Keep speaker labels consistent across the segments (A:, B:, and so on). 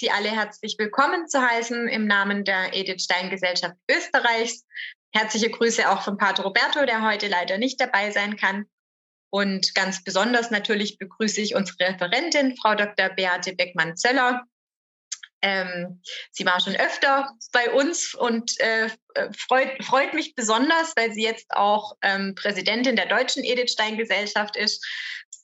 A: Sie alle herzlich willkommen zu heißen im Namen der Edith Stein Gesellschaft Österreichs. Herzliche Grüße auch von Pater Roberto, der heute leider nicht dabei sein kann. Und ganz besonders natürlich begrüße ich unsere Referentin, Frau Dr. Beate Beckmann-Zöller. Ähm, sie war schon öfter bei uns und äh, freut, freut mich besonders, weil sie jetzt auch ähm, Präsidentin der Deutschen Edith Stein Gesellschaft ist.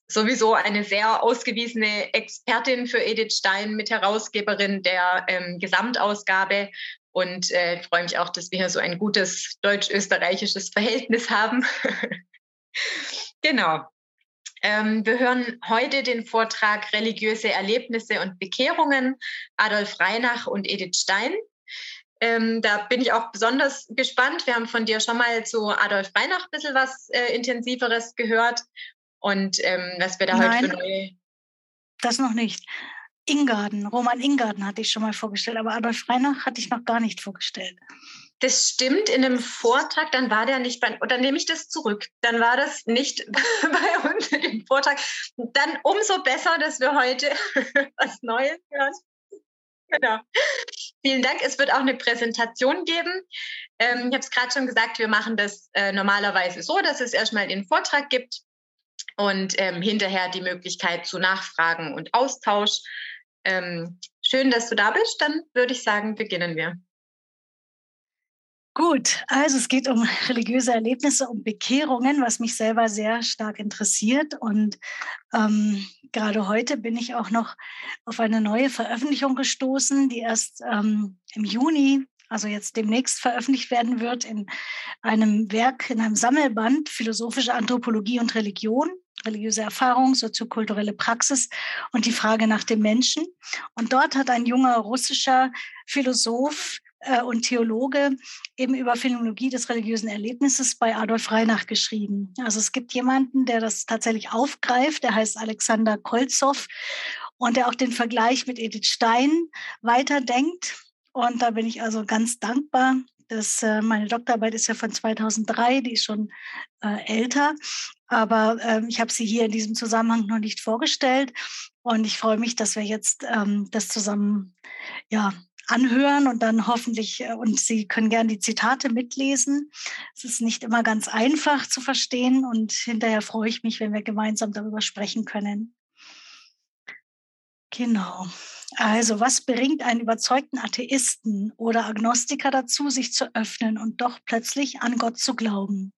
A: Sowieso eine sehr ausgewiesene Expertin für Edith Stein, mit Herausgeberin der ähm, Gesamtausgabe. Und äh, freue mich auch, dass wir hier so ein gutes deutsch-österreichisches Verhältnis haben. Genau. Ähm, wir hören heute den Vortrag Religiöse Erlebnisse und Bekehrungen, Adolf Reinach und Edith Stein. Ähm, da bin ich auch besonders gespannt. Wir haben von dir schon mal zu Adolf Reinach ein bisschen was äh, Intensiveres gehört und ähm, was wir da Nein, heute für neue.
B: Das noch nicht. Ingarden, Roman Ingarden hatte ich schon mal vorgestellt, aber Adolf Reinach hatte ich noch gar nicht vorgestellt.
A: Das stimmt in einem Vortrag, dann war der nicht bei, oder nehme ich das zurück, dann war das nicht bei uns im Vortrag. Dann umso besser, dass wir heute was Neues hören. Genau. Vielen Dank. Es wird auch eine Präsentation geben. Ähm, ich habe es gerade schon gesagt, wir machen das äh, normalerweise so, dass es erstmal den Vortrag gibt und ähm, hinterher die Möglichkeit zu Nachfragen und Austausch. Ähm, schön, dass du da bist. Dann würde ich sagen, beginnen wir.
B: Gut, also es geht um religiöse Erlebnisse, um Bekehrungen, was mich selber sehr stark interessiert. Und ähm, gerade heute bin ich auch noch auf eine neue Veröffentlichung gestoßen, die erst ähm, im Juni, also jetzt demnächst veröffentlicht werden wird, in einem Werk, in einem Sammelband Philosophische Anthropologie und Religion religiöse Erfahrung, soziokulturelle Praxis und die Frage nach dem Menschen. Und dort hat ein junger russischer Philosoph äh, und Theologe eben über Phänomenologie des religiösen Erlebnisses bei Adolf Reinach geschrieben. Also es gibt jemanden, der das tatsächlich aufgreift, der heißt Alexander Kolzow und der auch den Vergleich mit Edith Stein weiterdenkt. Und da bin ich also ganz dankbar. dass äh, meine Doktorarbeit ist ja von 2003, die ist schon äh, älter, aber äh, ich habe sie hier in diesem Zusammenhang noch nicht vorgestellt. Und ich freue mich, dass wir jetzt ähm, das zusammen ja, anhören und dann hoffentlich, äh, und Sie können gerne die Zitate mitlesen. Es ist nicht immer ganz einfach zu verstehen und hinterher freue ich mich, wenn wir gemeinsam darüber sprechen können. Genau. Also, was bringt einen überzeugten Atheisten oder Agnostiker dazu, sich zu öffnen und doch plötzlich an Gott zu glauben?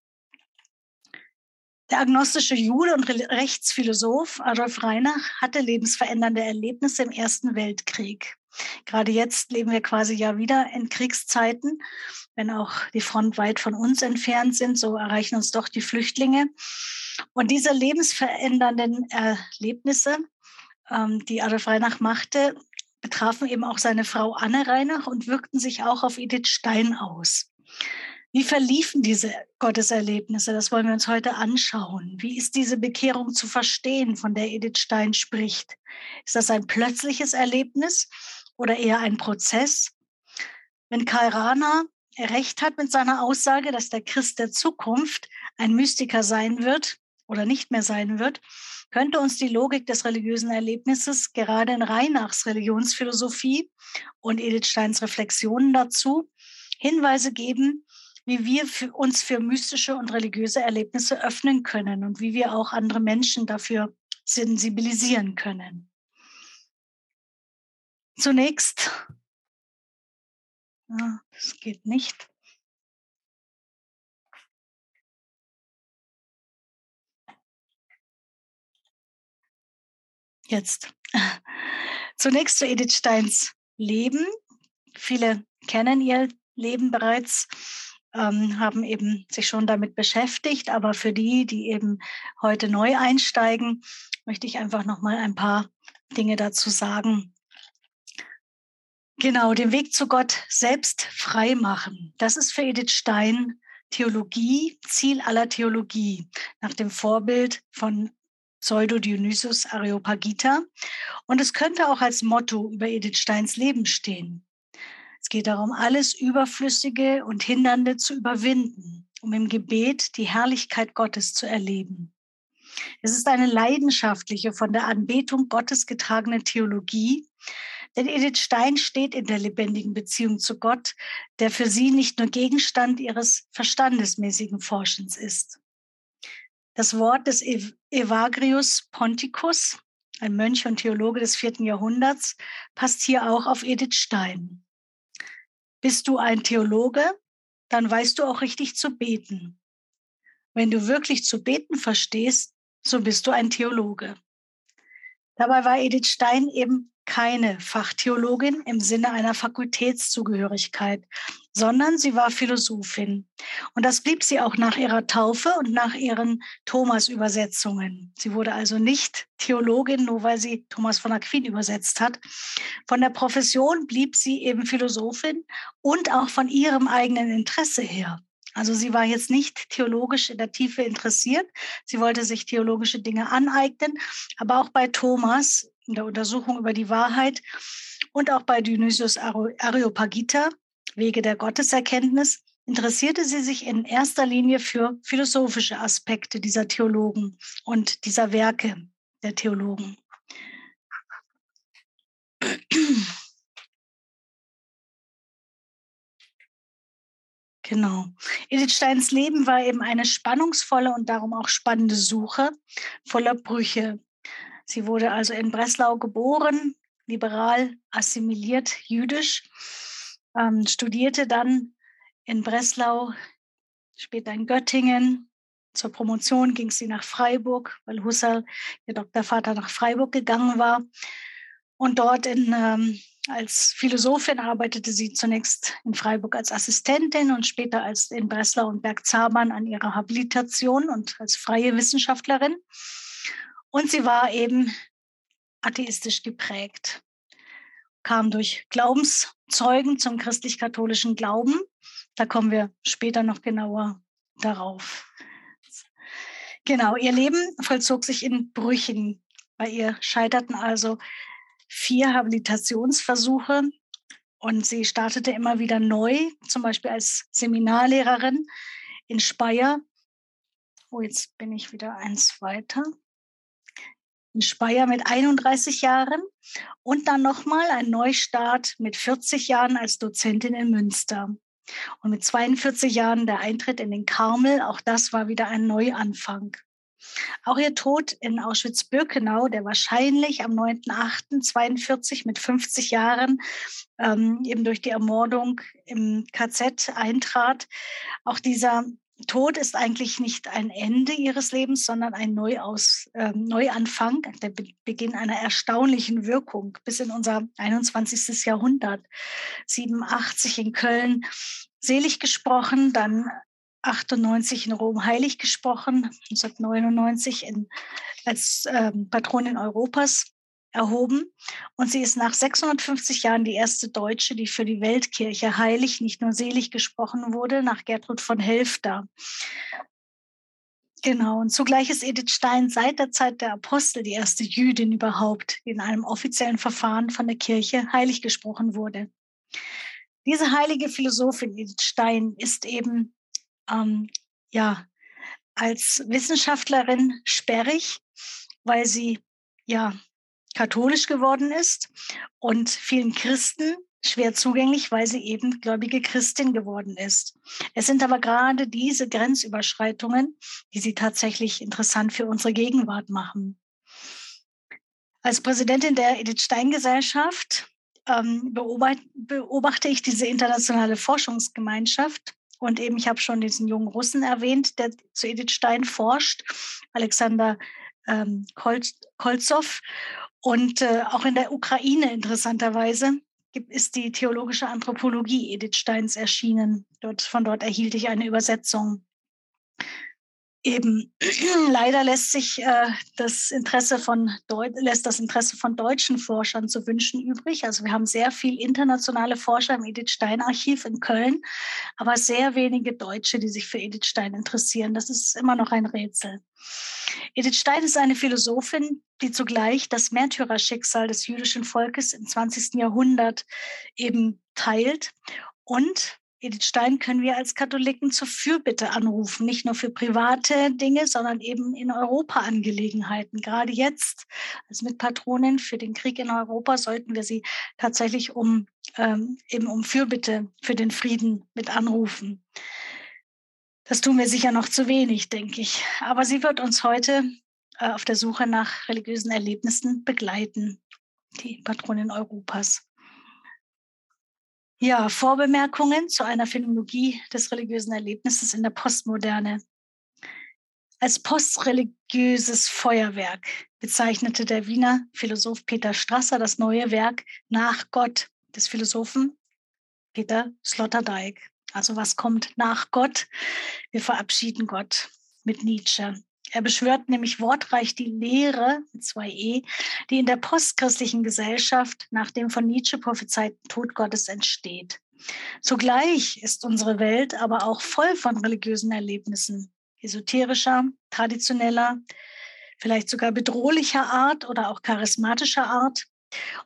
B: Der agnostische Jude und Rechtsphilosoph Adolf Reinach hatte lebensverändernde Erlebnisse im Ersten Weltkrieg. Gerade jetzt leben wir quasi ja wieder in Kriegszeiten. Wenn auch die Front weit von uns entfernt sind, so erreichen uns doch die Flüchtlinge. Und diese lebensverändernden Erlebnisse, ähm, die Adolf Reinach machte, betrafen eben auch seine Frau Anne Reinach und wirkten sich auch auf Edith Stein aus. Wie verliefen diese Gotteserlebnisse? Das wollen wir uns heute anschauen. Wie ist diese Bekehrung zu verstehen, von der Edith Stein spricht? Ist das ein plötzliches Erlebnis oder eher ein Prozess? Wenn Karl Rahner recht hat mit seiner Aussage, dass der Christ der Zukunft ein Mystiker sein wird oder nicht mehr sein wird, könnte uns die Logik des religiösen Erlebnisses gerade in Reinachs Religionsphilosophie und Edith Steins Reflexionen dazu Hinweise geben, wie wir für uns für mystische und religiöse Erlebnisse öffnen können und wie wir auch andere Menschen dafür sensibilisieren können. Zunächst, ja, das geht nicht. Jetzt. Zunächst zu Edith Steins Leben. Viele kennen ihr Leben bereits, ähm, haben eben sich schon damit beschäftigt. Aber für die, die eben heute neu einsteigen, möchte ich einfach noch mal ein paar Dinge dazu sagen, Genau, den Weg zu Gott selbst frei machen. Das ist für Edith Stein Theologie, Ziel aller Theologie, nach dem Vorbild von Pseudo-Dionysius Areopagita. Und es könnte auch als Motto über Edith Steins Leben stehen. Es geht darum, alles Überflüssige und Hindernde zu überwinden, um im Gebet die Herrlichkeit Gottes zu erleben. Es ist eine leidenschaftliche, von der Anbetung Gottes getragene Theologie, Denn Edith Stein steht in der lebendigen Beziehung zu Gott, der für sie nicht nur Gegenstand ihres verstandesmäßigen Forschens ist. Das Wort des Evagrius Ponticus, ein Mönch und Theologe des vierten Jahrhunderts, passt hier auch auf Edith Stein. Bist du ein Theologe, dann weißt du auch richtig zu beten. Wenn du wirklich zu beten verstehst, so bist du ein Theologe. Dabei war Edith Stein eben keine Fachtheologin im Sinne einer Fakultätszugehörigkeit, sondern sie war Philosophin. Und das blieb sie auch nach ihrer Taufe und nach ihren Thomas-Übersetzungen. Sie wurde also nicht Theologin, nur weil sie Thomas von Aquin übersetzt hat. Von der Profession blieb sie eben Philosophin und auch von ihrem eigenen Interesse her. Also sie war jetzt nicht theologisch in der Tiefe interessiert. Sie wollte sich theologische Dinge aneignen. Aber auch bei Thomas in der Untersuchung über die Wahrheit und auch bei Dionysius Areopagita, Wege der Gotteserkenntnis, interessierte sie sich in erster Linie für philosophische Aspekte dieser Theologen und dieser Werke der Theologen. Genau. Edith Steins Leben war eben eine spannungsvolle und darum auch spannende Suche voller Brüche. Sie wurde also in Breslau geboren, liberal assimiliert jüdisch, ähm, studierte dann in Breslau, später in Göttingen. Zur Promotion ging sie nach Freiburg, weil Husserl, ihr Doktorvater, nach Freiburg gegangen war. Und dort in, ähm, als Philosophin arbeitete sie zunächst in Freiburg als Assistentin und später als in Breslau und Bergzabern an ihrer Habilitation und als freie Wissenschaftlerin. Und sie war eben atheistisch geprägt, kam durch Glaubenszeugen zum christlich-katholischen Glauben. Da kommen wir später noch genauer darauf. Genau, ihr Leben vollzog sich in Brüchen. Bei ihr scheiterten also vier Habilitationsversuche und sie startete immer wieder neu, zum Beispiel als Seminarlehrerin in Speyer. Oh, jetzt bin ich wieder eins weiter in Speyer mit 31 Jahren und dann nochmal ein Neustart mit 40 Jahren als Dozentin in Münster. Und mit 42 Jahren der Eintritt in den Karmel, auch das war wieder ein Neuanfang. Auch ihr Tod in Auschwitz-Birkenau, der wahrscheinlich am 9.8.42 mit 50 Jahren ähm, eben durch die Ermordung im KZ eintrat, auch dieser Tod ist eigentlich nicht ein Ende ihres Lebens, sondern ein Neuaus, äh, Neuanfang, der Be Beginn einer erstaunlichen Wirkung bis in unser 21. Jahrhundert. 87 in Köln selig gesprochen, dann 98 in Rom heilig gesprochen, 1999 in, als äh, Patronin Europas erhoben. Und sie ist nach 650 Jahren die erste Deutsche, die für die Weltkirche heilig, nicht nur selig gesprochen wurde, nach Gertrud von Helfter. Genau, und zugleich ist Edith Stein seit der Zeit der Apostel die erste Jüdin überhaupt, die in einem offiziellen Verfahren von der Kirche heilig gesprochen wurde. Diese heilige Philosophin Edith Stein ist eben ähm, ja als Wissenschaftlerin sperrig, weil sie ja katholisch geworden ist und vielen Christen schwer zugänglich, weil sie eben gläubige Christin geworden ist. Es sind aber gerade diese Grenzüberschreitungen, die sie tatsächlich interessant für unsere Gegenwart machen. Als Präsidentin der Edith Stein Gesellschaft ähm, beobachte, beobachte ich diese internationale Forschungsgemeinschaft und eben, ich habe schon diesen jungen Russen erwähnt, der zu Edith Stein forscht, Alexander ähm, Kolzow. Und äh, auch in der Ukraine interessanterweise ist die theologische Anthropologie Edith Steins erschienen. Dort, von dort erhielt ich eine Übersetzung. Eben leider lässt sich äh, das Interesse von Deu lässt das Interesse von deutschen Forschern zu wünschen übrig. Also wir haben sehr viel internationale Forscher im Edith Stein Archiv in Köln, aber sehr wenige Deutsche, die sich für Edith Stein interessieren. Das ist immer noch ein Rätsel. Edith Stein ist eine Philosophin, die zugleich das Märtyrerschicksal des jüdischen Volkes im 20. Jahrhundert eben teilt und Edith Stein können wir als Katholiken zur Fürbitte anrufen, nicht nur für private Dinge, sondern eben in Europa-Angelegenheiten. Gerade jetzt als Mitpatronin für den Krieg in Europa sollten wir sie tatsächlich um ähm, eben um Fürbitte für den Frieden mit anrufen. Das tun wir sicher noch zu wenig, denke ich. Aber sie wird uns heute äh, auf der Suche nach religiösen Erlebnissen begleiten, die Patronin Europas. Ja, Vorbemerkungen zu einer Phänomenologie des religiösen Erlebnisses in der Postmoderne. Als postreligiöses Feuerwerk bezeichnete der Wiener Philosoph Peter Strasser das neue Werk nach Gott des Philosophen Peter Sloterdijk. Also was kommt nach Gott? Wir verabschieden Gott mit Nietzsche. Er beschwört nämlich wortreich die Lehre mit zwei E, die in der postchristlichen Gesellschaft nach dem von Nietzsche prophezeiten Tod Gottes entsteht. Zugleich ist unsere Welt aber auch voll von religiösen Erlebnissen, esoterischer, traditioneller, vielleicht sogar bedrohlicher Art oder auch charismatischer Art.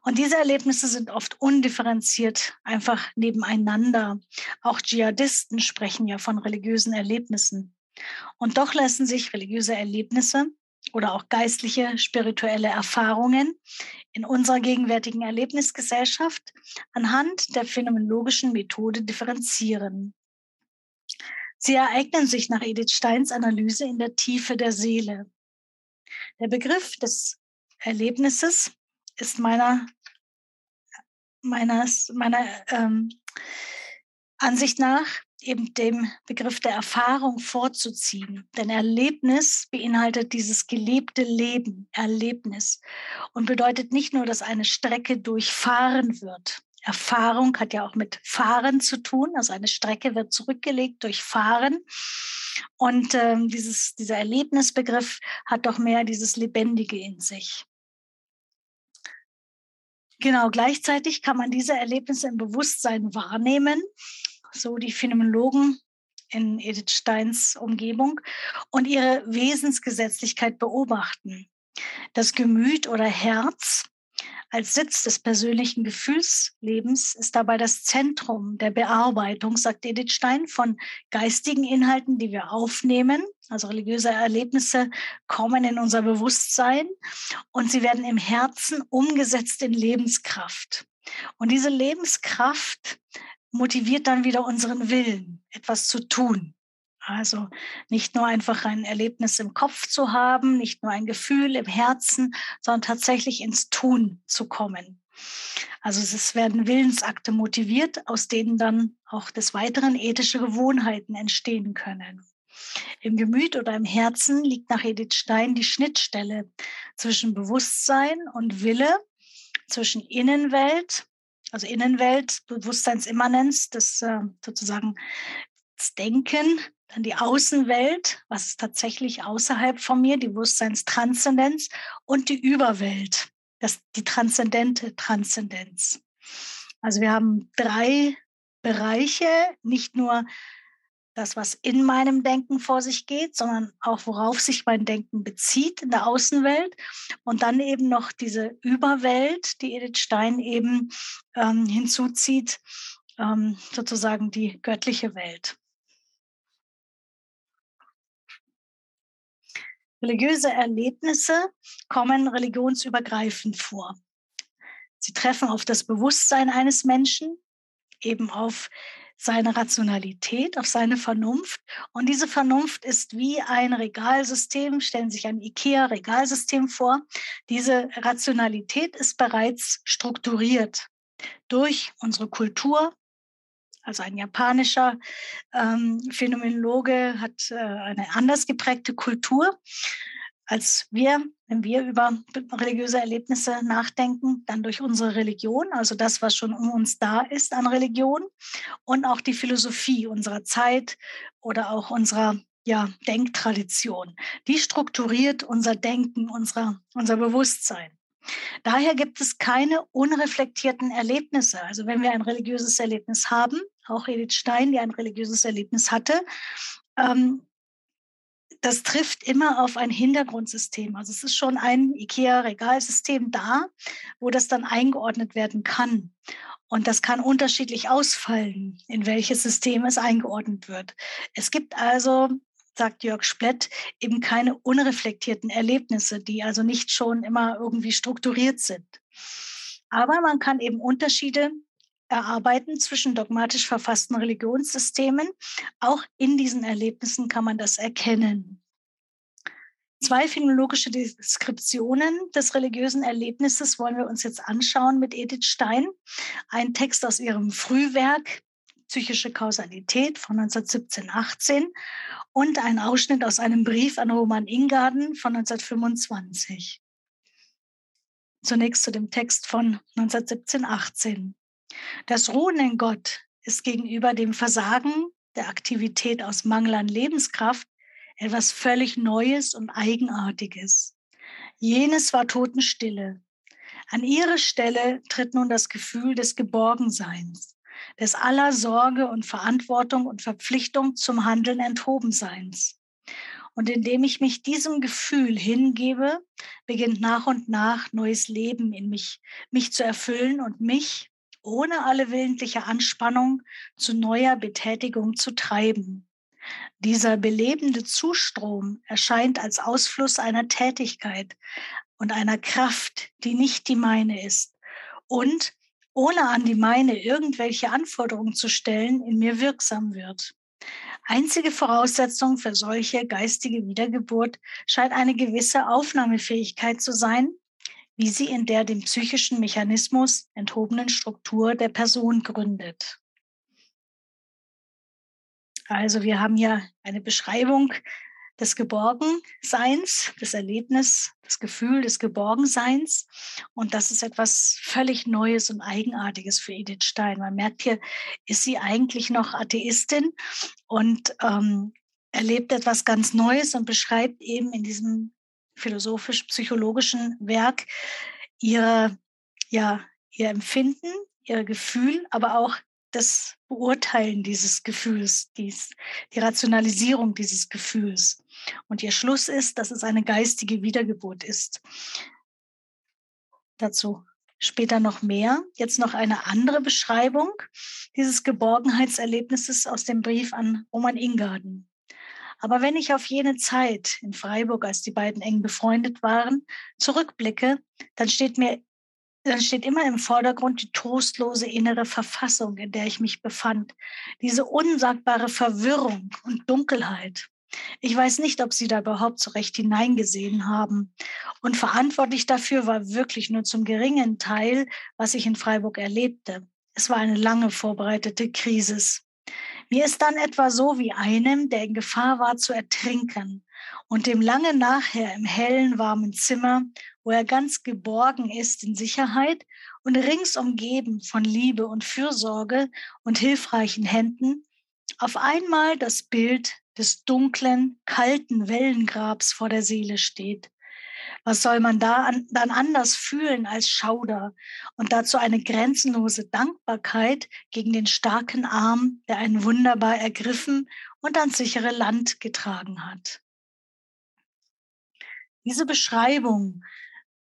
B: Und diese Erlebnisse sind oft undifferenziert, einfach nebeneinander. Auch Dschihadisten sprechen ja von religiösen Erlebnissen. Und doch lassen sich religiöse Erlebnisse oder auch geistliche, spirituelle Erfahrungen in unserer gegenwärtigen Erlebnisgesellschaft anhand der phänomenologischen Methode differenzieren. Sie ereignen sich nach Edith Steins Analyse in der Tiefe der Seele. Der Begriff des Erlebnisses ist meiner, meiner, meiner ähm, Ansicht nach eben dem Begriff der Erfahrung vorzuziehen. Denn Erlebnis beinhaltet dieses gelebte Leben, Erlebnis und bedeutet nicht nur, dass eine Strecke durchfahren wird. Erfahrung hat ja auch mit Fahren zu tun. Also eine Strecke wird zurückgelegt durch Fahren. Und ähm, dieses, dieser Erlebnisbegriff hat doch mehr dieses Lebendige in sich. Genau, gleichzeitig kann man diese Erlebnisse im Bewusstsein wahrnehmen so die Phänomenologen in Edith Steins Umgebung, und ihre Wesensgesetzlichkeit beobachten. Das Gemüt oder Herz als Sitz des persönlichen Gefühlslebens ist dabei das Zentrum der Bearbeitung, sagt Edith Stein, von geistigen Inhalten, die wir aufnehmen. Also religiöse Erlebnisse kommen in unser Bewusstsein und sie werden im Herzen umgesetzt in Lebenskraft. Und diese Lebenskraft motiviert dann wieder unseren Willen, etwas zu tun. Also nicht nur einfach ein Erlebnis im Kopf zu haben, nicht nur ein Gefühl im Herzen, sondern tatsächlich ins Tun zu kommen. Also es werden Willensakte motiviert, aus denen dann auch des Weiteren ethische Gewohnheiten entstehen können. Im Gemüt oder im Herzen liegt nach Edith Stein die Schnittstelle zwischen Bewusstsein und Wille, zwischen Innenwelt also Innenwelt, Bewusstseinsimmanenz, das äh, sozusagen das Denken, dann die Außenwelt, was ist tatsächlich außerhalb von mir, die Bewusstseinstranszendenz und die Überwelt, das, die transzendente Transzendenz. Also wir haben drei Bereiche, nicht nur das, was in meinem Denken vor sich geht, sondern auch worauf sich mein Denken bezieht in der Außenwelt. Und dann eben noch diese Überwelt, die Edith Stein eben ähm, hinzuzieht, ähm, sozusagen die göttliche Welt. Religiöse Erlebnisse kommen religionsübergreifend vor. Sie treffen auf das Bewusstsein eines Menschen, eben auf seine Rationalität, auf seine Vernunft. Und diese Vernunft ist wie ein Regalsystem. Stellen Sie sich ein IKEA-Regalsystem vor. Diese Rationalität ist bereits strukturiert durch unsere Kultur. Also ein japanischer ähm, Phänomenologe hat äh, eine anders geprägte Kultur als wir, wenn wir über religiöse Erlebnisse nachdenken, dann durch unsere Religion, also das, was schon um uns da ist an Religion und auch die Philosophie unserer Zeit oder auch unserer ja, Denktradition. Die strukturiert unser Denken, unser, unser Bewusstsein. Daher gibt es keine unreflektierten Erlebnisse. Also wenn wir ein religiöses Erlebnis haben, auch Edith Stein, die ein religiöses Erlebnis hatte, ähm, das trifft immer auf ein Hintergrundsystem. Also es ist schon ein IKEA-Regalsystem da, wo das dann eingeordnet werden kann. Und das kann unterschiedlich ausfallen, in welches System es eingeordnet wird. Es gibt also, sagt Jörg Splett, eben keine unreflektierten Erlebnisse, die also nicht schon immer irgendwie strukturiert sind. Aber man kann eben Unterschiede erarbeiten zwischen dogmatisch verfassten Religionssystemen. Auch in diesen Erlebnissen kann man das erkennen. Zwei phänomenologische Deskriptionen des religiösen Erlebnisses wollen wir uns jetzt anschauen mit Edith Stein. Ein Text aus ihrem Frühwerk Psychische Kausalität von 1917-18 und ein Ausschnitt aus einem Brief an Roman Ingarden von 1925. Zunächst zu dem Text von 1917-18. Das Ruhen in Gott ist gegenüber dem Versagen der Aktivität aus Mangel an Lebenskraft etwas völlig Neues und Eigenartiges. Jenes war Totenstille. An ihre Stelle tritt nun das Gefühl des Geborgenseins, des aller Sorge und Verantwortung und Verpflichtung zum Handeln enthobenseins. Und indem ich mich diesem Gefühl hingebe, beginnt nach und nach neues Leben in mich, mich zu erfüllen und mich, ohne alle willentliche Anspannung zu neuer Betätigung zu treiben. Dieser belebende Zustrom erscheint als Ausfluss einer Tätigkeit und einer Kraft, die nicht die meine ist und ohne an die meine irgendwelche Anforderungen zu stellen, in mir wirksam wird. Einzige Voraussetzung für solche geistige Wiedergeburt scheint eine gewisse Aufnahmefähigkeit zu sein, wie sie in der dem psychischen Mechanismus enthobenen Struktur der Person gründet. Also wir haben hier eine Beschreibung des Geborgenseins, des Erlebnis, das Gefühl des Geborgenseins. Und das ist etwas völlig Neues und Eigenartiges für Edith Stein. Man merkt hier, ist sie eigentlich noch Atheistin und ähm, erlebt etwas ganz Neues und beschreibt eben in diesem philosophisch-psychologischen Werk ihre, ja, ihr Empfinden, ihr Gefühl, aber auch das Beurteilen dieses Gefühls, dies, die Rationalisierung dieses Gefühls. Und ihr Schluss ist, dass es eine geistige Wiedergeburt ist. Dazu später noch mehr. Jetzt noch eine andere Beschreibung dieses Geborgenheitserlebnisses aus dem Brief an Roman Ingarden. Aber wenn ich auf jene Zeit in Freiburg, als die beiden eng befreundet waren, zurückblicke, dann steht mir dann steht immer im Vordergrund die trostlose innere Verfassung, in der ich mich befand. Diese unsagbare Verwirrung und Dunkelheit. Ich weiß nicht, ob Sie da überhaupt so recht hineingesehen haben. Und verantwortlich dafür war wirklich nur zum geringen Teil, was ich in Freiburg erlebte. Es war eine lange vorbereitete Krise. Mir ist dann etwa so wie einem, der in Gefahr war zu ertrinken und dem lange nachher im hellen, warmen Zimmer, wo er ganz geborgen ist in Sicherheit und rings umgeben von Liebe und Fürsorge und hilfreichen Händen, auf einmal das Bild des dunklen, kalten Wellengrabs vor der Seele steht. Was soll man da an, dann anders fühlen als Schauder und dazu eine grenzenlose Dankbarkeit gegen den starken Arm, der einen wunderbar ergriffen und ans sichere Land getragen hat? Diese Beschreibung,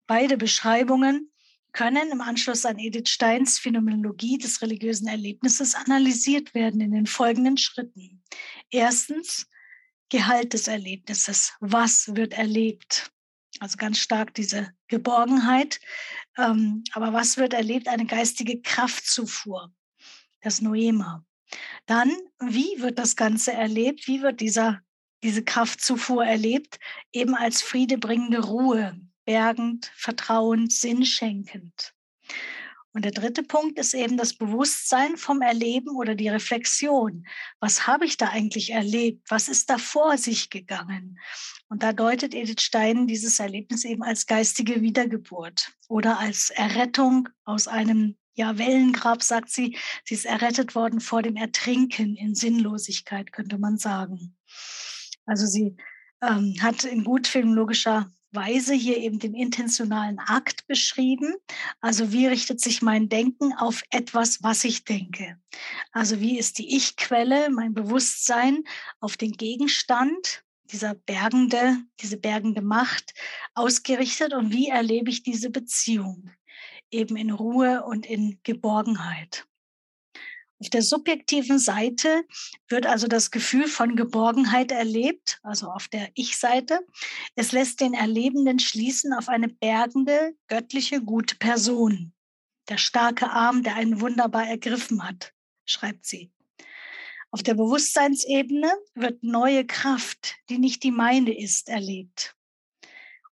B: beide Beschreibungen, können im Anschluss an Edith Steins Phänomenologie des religiösen Erlebnisses analysiert werden in den folgenden Schritten. Erstens, Gehalt des Erlebnisses. Was wird erlebt? Also ganz stark diese Geborgenheit. Ähm, aber was wird erlebt? Eine geistige Kraftzufuhr, das Noema. Dann, wie wird das Ganze erlebt? Wie wird dieser, diese Kraftzufuhr erlebt? Eben als friedebringende Ruhe, bergend, vertrauend, sinnschenkend. Und der dritte Punkt ist eben das Bewusstsein vom Erleben oder die Reflexion. Was habe ich da eigentlich erlebt? Was ist da vor sich gegangen? Und da deutet Edith Stein dieses Erlebnis eben als geistige Wiedergeburt oder als Errettung aus einem ja, Wellengrab, sagt sie. Sie ist errettet worden vor dem Ertrinken in Sinnlosigkeit, könnte man sagen. Also sie ähm, hat in gut filmologischer Weise hier eben den intentionalen Akt beschrieben. Also wie richtet sich mein Denken auf etwas, was ich denke? Also wie ist die Ich-Quelle, mein Bewusstsein auf den Gegenstand, dieser bergende, diese bergende Macht ausgerichtet und wie erlebe ich diese Beziehung? Eben in Ruhe und in Geborgenheit. Auf der subjektiven Seite wird also das Gefühl von Geborgenheit erlebt, also auf der Ich-Seite. Es lässt den Erlebenden schließen auf eine bergende, göttliche, gute Person. Der starke Arm, der einen wunderbar ergriffen hat, schreibt sie. Auf der Bewusstseinsebene wird neue Kraft, die nicht die meine ist, erlebt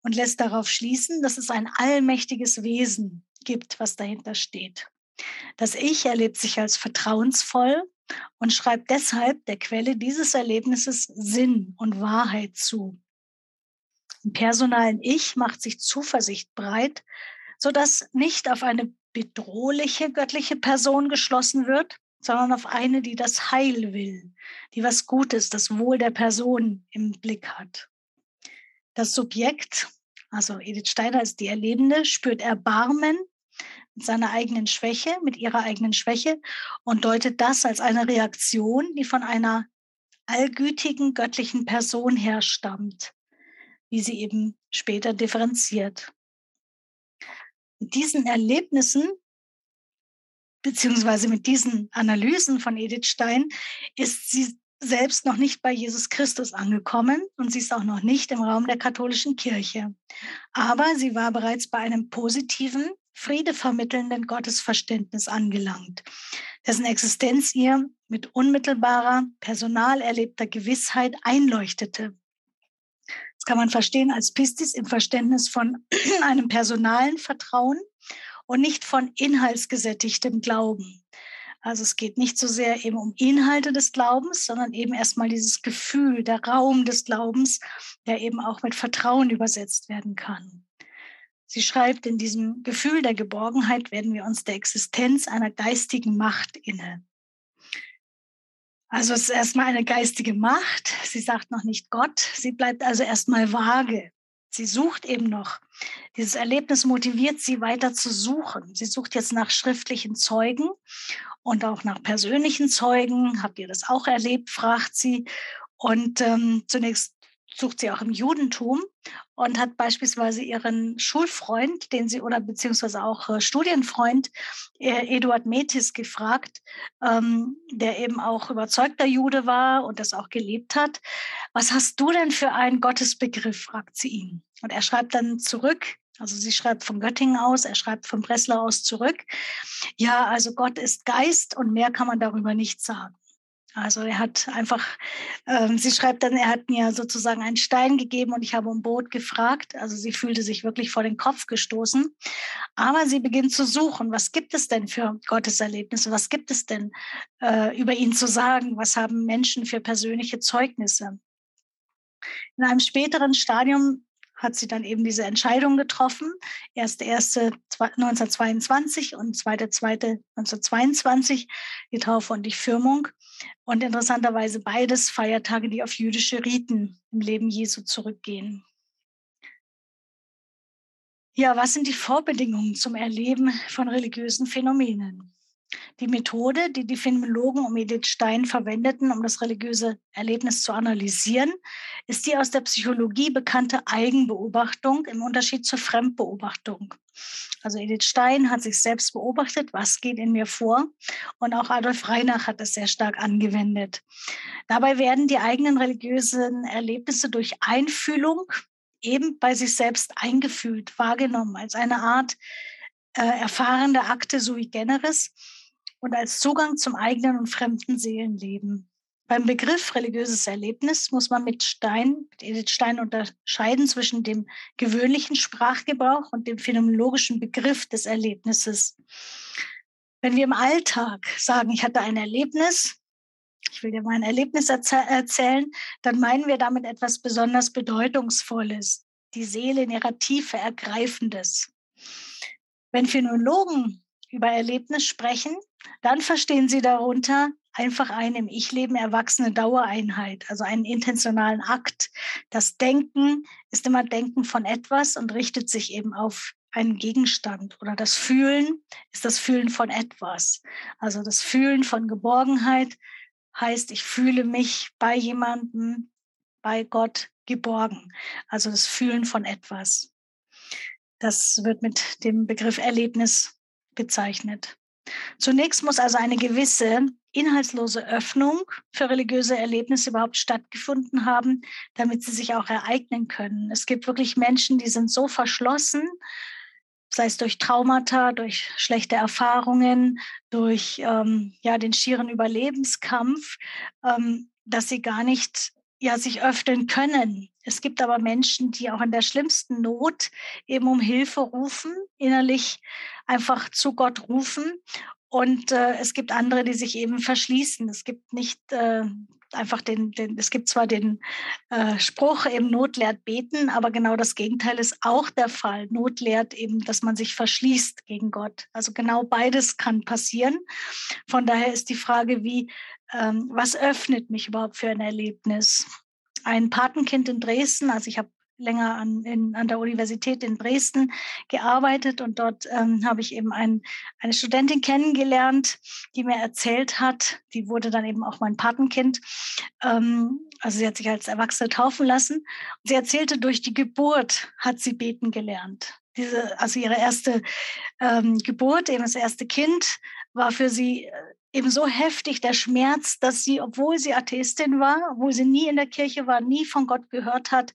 B: und lässt darauf schließen, dass es ein allmächtiges Wesen gibt, was dahinter steht. Das Ich erlebt sich als vertrauensvoll und schreibt deshalb der Quelle dieses Erlebnisses Sinn und Wahrheit zu. Im personalen Ich macht sich Zuversicht breit, sodass nicht auf eine bedrohliche göttliche Person geschlossen wird, sondern auf eine, die das Heil will, die was Gutes, das Wohl der Person im Blick hat. Das Subjekt, also Edith Steiner als die Erlebende, spürt Erbarmen seiner eigenen Schwäche, mit ihrer eigenen Schwäche und deutet das als eine Reaktion, die von einer allgütigen göttlichen Person herstammt, wie sie eben später differenziert. Mit diesen Erlebnissen beziehungsweise mit diesen Analysen von Edith Stein ist sie selbst noch nicht bei Jesus Christus angekommen und sie ist auch noch nicht im Raum der katholischen Kirche. Aber sie war bereits bei einem positiven, friedevermittelnden Gottesverständnis angelangt, dessen Existenz ihr mit unmittelbarer, personal erlebter Gewissheit einleuchtete. Das kann man verstehen als Pistis im Verständnis von einem personalen Vertrauen und nicht von inhaltsgesättigtem Glauben. Also es geht nicht so sehr eben um Inhalte des Glaubens, sondern eben erstmal dieses Gefühl, der Raum des Glaubens, der eben auch mit Vertrauen übersetzt werden kann. Sie schreibt, in diesem Gefühl der Geborgenheit werden wir uns der Existenz einer geistigen Macht inne. Also es ist erstmal eine geistige Macht. Sie sagt noch nicht Gott. Sie bleibt also erstmal vage. Sie sucht eben noch. Dieses Erlebnis motiviert sie weiter zu suchen. Sie sucht jetzt nach schriftlichen Zeugen und auch nach persönlichen Zeugen. Habt ihr das auch erlebt? fragt sie. Und ähm, zunächst sucht sie auch im Judentum und hat beispielsweise ihren Schulfreund, den sie oder beziehungsweise auch äh, Studienfreund äh, Eduard Metis gefragt, ähm, der eben auch überzeugter Jude war und das auch gelebt hat. Was hast du denn für einen Gottesbegriff? fragt sie ihn. Und er schreibt dann zurück, also sie schreibt von Göttingen aus, er schreibt von Breslau aus zurück. Ja, also Gott ist Geist und mehr kann man darüber nicht sagen. Also er hat einfach, ähm, sie schreibt dann, er hat mir sozusagen einen Stein gegeben und ich habe um Boot gefragt. Also sie fühlte sich wirklich vor den Kopf gestoßen. Aber sie beginnt zu suchen, was gibt es denn für Gotteserlebnisse? Was gibt es denn äh, über ihn zu sagen? Was haben Menschen für persönliche Zeugnisse? In einem späteren Stadium hat sie dann eben diese Entscheidung getroffen. Erste, erste 1922 und zweite, zweite 1922 die Taufe und die Firmung. Und interessanterweise beides Feiertage, die auf jüdische Riten im Leben Jesu zurückgehen. Ja, was sind die Vorbedingungen zum Erleben von religiösen Phänomenen? Die Methode, die die Phänomenologen um Edith Stein verwendeten, um das religiöse Erlebnis zu analysieren, ist die aus der Psychologie bekannte Eigenbeobachtung im Unterschied zur Fremdbeobachtung. Also Edith Stein hat sich selbst beobachtet, was geht in mir vor. Und auch Adolf Reinach hat das sehr stark angewendet. Dabei werden die eigenen religiösen Erlebnisse durch Einfühlung eben bei sich selbst eingefühlt, wahrgenommen, als eine Art äh, erfahrene Akte sui generis und als Zugang zum eigenen und fremden Seelenleben. Beim Begriff religiöses Erlebnis muss man mit Stein, mit Edith Stein unterscheiden zwischen dem gewöhnlichen Sprachgebrauch und dem phänomenologischen Begriff des Erlebnisses. Wenn wir im Alltag sagen, ich hatte ein Erlebnis, ich will dir mein Erlebnis erzählen, dann meinen wir damit etwas besonders Bedeutungsvolles, die Seele in ihrer Tiefe ergreifendes. Wenn Phänomenologen über Erlebnis sprechen, dann verstehen sie darunter einfach eine im Ich-Leben erwachsene Dauereinheit, also einen intentionalen Akt. Das Denken ist immer Denken von etwas und richtet sich eben auf einen Gegenstand oder das Fühlen ist das Fühlen von etwas. Also das Fühlen von Geborgenheit heißt, ich fühle mich bei jemandem bei Gott geborgen. Also das Fühlen von etwas. Das wird mit dem Begriff Erlebnis bezeichnet. Zunächst muss also eine gewisse inhaltslose Öffnung für religiöse Erlebnisse überhaupt stattgefunden haben, damit sie sich auch ereignen können. Es gibt wirklich Menschen, die sind so verschlossen, sei es durch Traumata, durch schlechte Erfahrungen, durch ähm, ja, den schieren Überlebenskampf, ähm, dass sie gar nicht ja, sich öffnen können. Es gibt aber Menschen, die auch in der schlimmsten Not eben um Hilfe rufen, innerlich einfach zu Gott rufen. Und äh, es gibt andere, die sich eben verschließen. Es gibt nicht äh, einfach den, den, es gibt zwar den äh, Spruch eben Not lehrt beten, aber genau das Gegenteil ist auch der Fall. Not lehrt eben, dass man sich verschließt gegen Gott. Also genau beides kann passieren. Von daher ist die Frage, wie ähm, was öffnet mich überhaupt für ein Erlebnis? Ein Patenkind in Dresden, also ich habe länger an, in, an der Universität in Dresden gearbeitet und dort ähm, habe ich eben ein, eine Studentin kennengelernt, die mir erzählt hat, die wurde dann eben auch mein Patenkind, ähm, also sie hat sich als Erwachsene taufen lassen. Sie erzählte, durch die Geburt hat sie beten gelernt. Diese, also ihre erste ähm, Geburt, eben das erste Kind, war für sie äh, eben so heftig der Schmerz, dass sie, obwohl sie Atheistin war, obwohl sie nie in der Kirche war, nie von Gott gehört hat,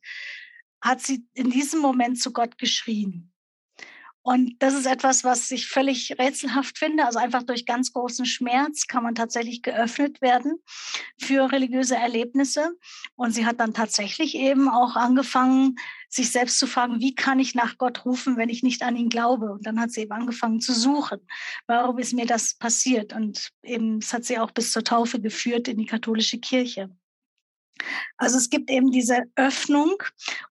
B: hat sie in diesem Moment zu Gott geschrien. Und das ist etwas, was ich völlig rätselhaft finde. Also einfach durch ganz großen Schmerz kann man tatsächlich geöffnet werden für religiöse Erlebnisse. Und sie hat dann tatsächlich eben auch angefangen, sich selbst zu fragen, wie kann ich nach Gott rufen, wenn ich nicht an ihn glaube? Und dann hat sie eben angefangen zu suchen. Warum ist mir das passiert? Und eben, es hat sie auch bis zur Taufe geführt in die katholische Kirche. Also es gibt eben diese Öffnung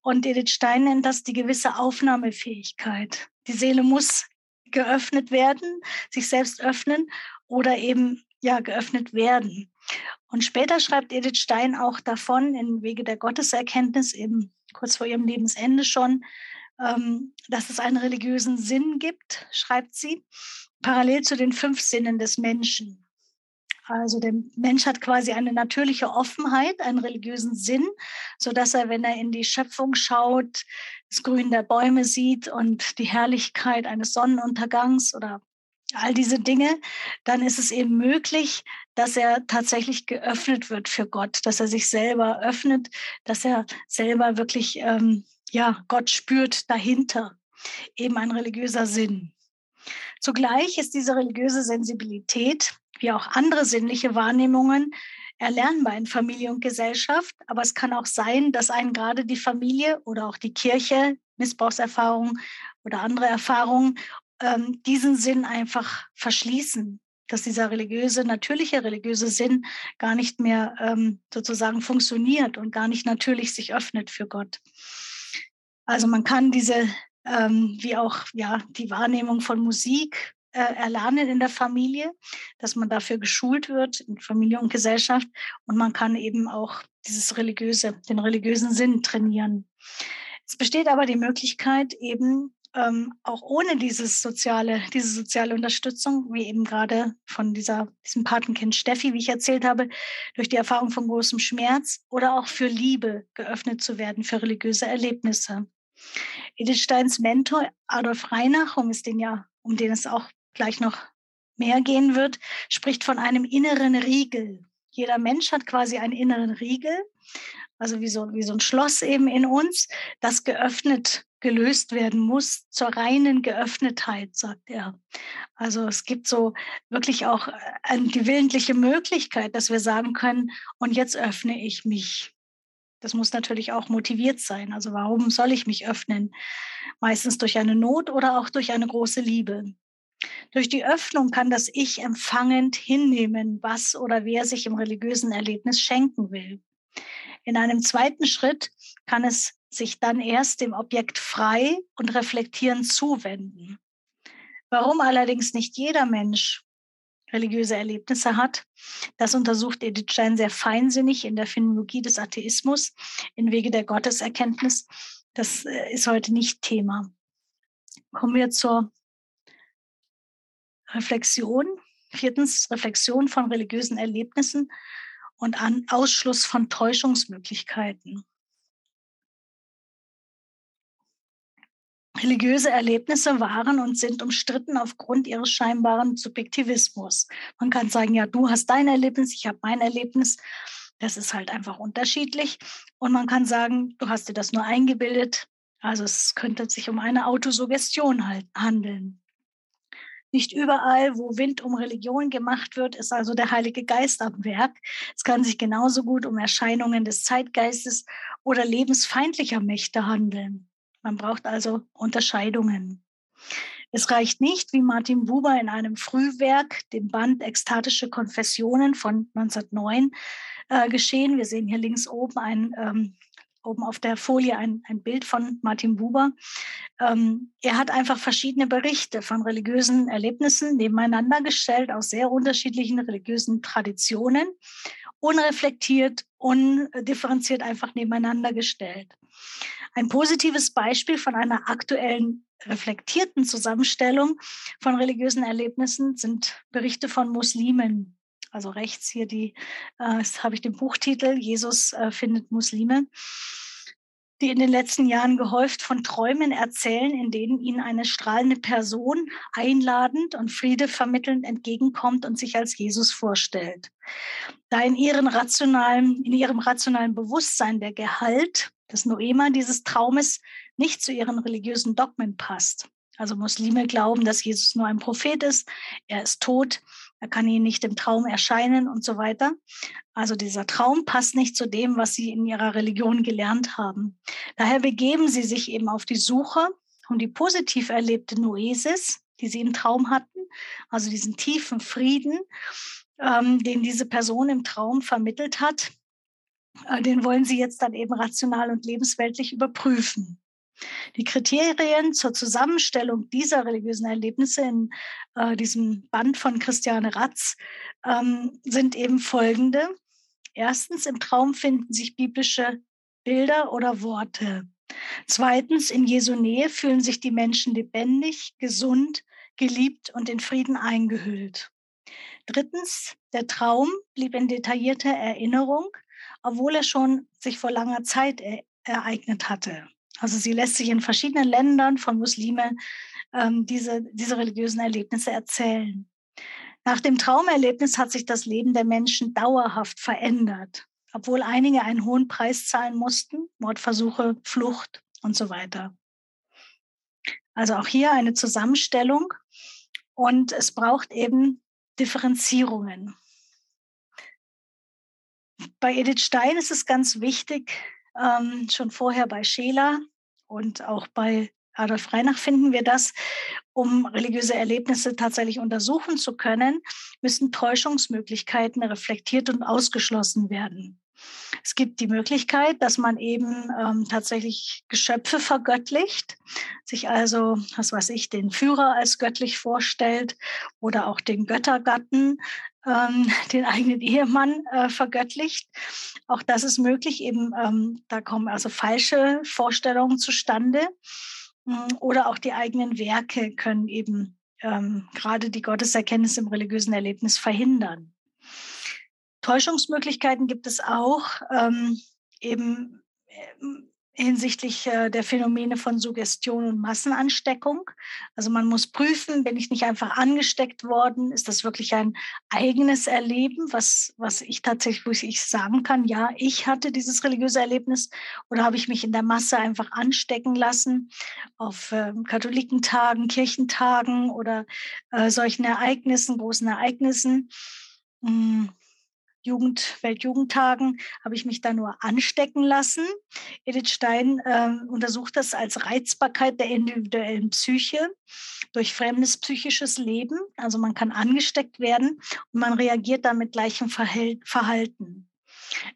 B: und Edith Stein nennt das die gewisse Aufnahmefähigkeit. Die Seele muss geöffnet werden, sich selbst öffnen oder eben ja geöffnet werden. Und später schreibt Edith Stein auch davon in Wege der Gotteserkenntnis, eben kurz vor ihrem Lebensende schon, ähm, dass es einen religiösen Sinn gibt, schreibt sie, parallel zu den fünf Sinnen des Menschen. Also der Mensch hat quasi eine natürliche Offenheit, einen religiösen Sinn, so dass er, wenn er in die Schöpfung schaut, das Grün der Bäume sieht und die Herrlichkeit eines Sonnenuntergangs oder all diese Dinge, dann ist es eben möglich, dass er tatsächlich geöffnet wird für Gott, dass er sich selber öffnet, dass er selber wirklich ähm, ja Gott spürt dahinter, eben ein religiöser Sinn. Zugleich ist diese religiöse Sensibilität wie auch andere sinnliche Wahrnehmungen erlernbar in Familie und Gesellschaft. Aber es kann auch sein, dass einen gerade die Familie oder auch die Kirche, Missbrauchserfahrungen oder andere Erfahrungen, ähm, diesen Sinn einfach verschließen. Dass dieser religiöse, natürliche religiöse Sinn gar nicht mehr ähm, sozusagen funktioniert und gar nicht natürlich sich öffnet für Gott. Also man kann diese, ähm, wie auch ja, die Wahrnehmung von Musik erlernen in der Familie, dass man dafür geschult wird in Familie und Gesellschaft und man kann eben auch dieses religiöse, den religiösen Sinn trainieren. Es besteht aber die Möglichkeit eben ähm, auch ohne dieses soziale, diese soziale Unterstützung, wie eben gerade von dieser, diesem Patenkind Steffi, wie ich erzählt habe, durch die Erfahrung von großem Schmerz oder auch für Liebe geöffnet zu werden, für religiöse Erlebnisse. Edith Steins Mentor Adolf Reinach, um es den ja, um den es auch gleich noch mehr gehen wird, spricht von einem inneren Riegel. Jeder Mensch hat quasi einen inneren Riegel, also wie so, wie so ein Schloss eben in uns, das geöffnet, gelöst werden muss zur reinen Geöffnetheit, sagt er. Also es gibt so wirklich auch eine, die willentliche Möglichkeit, dass wir sagen können, und jetzt öffne ich mich. Das muss natürlich auch motiviert sein. Also warum soll ich mich öffnen? Meistens durch eine Not oder auch durch eine große Liebe. Durch die Öffnung kann das Ich empfangend hinnehmen, was oder wer sich im religiösen Erlebnis schenken will. In einem zweiten Schritt kann es sich dann erst dem Objekt frei und reflektierend zuwenden. Warum allerdings nicht jeder Mensch religiöse Erlebnisse hat, das untersucht Edith Stein sehr feinsinnig in der Phänomenologie des Atheismus, in Wege der Gotteserkenntnis. Das äh, ist heute nicht Thema. Kommen wir zur Reflexion. Viertens, Reflexion von religiösen Erlebnissen. und an Ausschluss von Täuschungsmöglichkeiten. Religiöse Erlebnisse waren und sind umstritten aufgrund ihres scheinbaren Subjektivismus. Man kann sagen, ja, du hast dein Erlebnis, ich habe mein Erlebnis. Das ist halt einfach unterschiedlich. Und man kann sagen, du hast dir das nur eingebildet. Also es könnte sich um eine Autosuggestion halt handeln. Nicht überall, wo Wind um Religion gemacht wird, ist also der Heilige Geist am Werk. Es kann sich genauso gut um Erscheinungen des Zeitgeistes oder lebensfeindlicher Mächte handeln. Man braucht also Unterscheidungen. Es reicht nicht, wie Martin Buber in einem Frühwerk, dem Band Ekstatische Konfessionen von 1909, äh, geschehen. Wir sehen hier links oben ein ähm, oben auf der Folie ein, ein Bild von Martin Buber. Ähm, er hat einfach verschiedene Berichte von religiösen Erlebnissen nebeneinander gestellt aus sehr unterschiedlichen religiösen Traditionen, unreflektiert, undifferenziert einfach nebeneinander gestellt. Ein positives Beispiel von einer aktuellen reflektierten Zusammenstellung von religiösen Erlebnissen sind Berichte von Muslimen. Also rechts hier die, äh, habe ich den Buchtitel Jesus äh, findet Muslime, die in den letzten Jahren gehäuft von Träumen erzählen, in denen ihnen eine strahlende Person einladend und Friede vermittelnd entgegenkommt und sich als Jesus vorstellt. Da in, ihren rationalen, in ihrem rationalen Bewusstsein der Gehalt das Noema dieses Traumes nicht zu ihren religiösen Dogmen passt. Also Muslime glauben, dass Jesus nur ein Prophet ist, er ist tot, er kann ihnen nicht im Traum erscheinen und so weiter. Also dieser Traum passt nicht zu dem, was sie in ihrer Religion gelernt haben. Daher begeben sie sich eben auf die Suche um die positiv erlebte Noesis, die sie im Traum hatten, also diesen tiefen Frieden, ähm, den diese Person im Traum vermittelt hat, äh, den wollen Sie jetzt dann eben rational und lebensweltlich überprüfen. Die Kriterien zur Zusammenstellung dieser religiösen Erlebnisse in äh, diesem Band von Christiane Ratz ähm, sind eben folgende. Erstens, im Traum finden sich biblische Bilder oder Worte. Zweitens, in Jesu Nähe fühlen sich die Menschen lebendig, gesund, geliebt und in Frieden eingehüllt. Drittens, der Traum blieb in detaillierter Erinnerung obwohl er schon sich vor langer Zeit ereignet hatte. Also sie lässt sich in verschiedenen Ländern von Muslimen ähm, diese, diese religiösen Erlebnisse erzählen. Nach dem Traumerlebnis hat sich das Leben der Menschen dauerhaft verändert, obwohl einige einen hohen Preis zahlen mussten, Mordversuche, Flucht und so weiter. Also auch hier eine Zusammenstellung und es braucht eben Differenzierungen bei Edith Stein ist es ganz wichtig, ähm, schon vorher bei Scheler und auch bei Adolf Reinach finden wir das, um religiöse Erlebnisse tatsächlich untersuchen zu können, müssen Täuschungsmöglichkeiten reflektiert und ausgeschlossen werden. Es gibt die Möglichkeit, dass man eben ähm, tatsächlich Geschöpfe vergöttlicht, sich also, was weiß ich, den Führer als göttlich vorstellt oder auch den Göttergatten, ähm, den eigenen Ehemann äh, vergöttlicht. Auch das ist möglich, eben ähm, da kommen also falsche Vorstellungen zustande. Hm, oder auch die eigenen Werke können eben ähm, gerade die Gotteserkenntnis im religiösen Erlebnis verhindern. Täuschungsmöglichkeiten gibt es auch, ähm, eben ähm, hinsichtlich äh, der Phänomene von Suggestion und Massenansteckung. Also man muss prüfen, bin ich nicht einfach angesteckt worden? Ist das wirklich ein eigenes Erleben, was, was ich tatsächlich, wo ich sagen kann, ja, ich hatte dieses religiöse Erlebnis oder habe ich mich in der Masse einfach anstecken lassen auf äh, Katholikentagen, Kirchentagen oder äh, solchen Ereignissen, großen Ereignissen? Hm Jugend, Weltjugendtagen habe ich mich da nur anstecken lassen. Edith Stein äh, untersucht das als Reizbarkeit der individuellen Psyche durch fremdes psychisches Leben. Also man kann angesteckt werden und man reagiert dann mit gleichem Verhalten.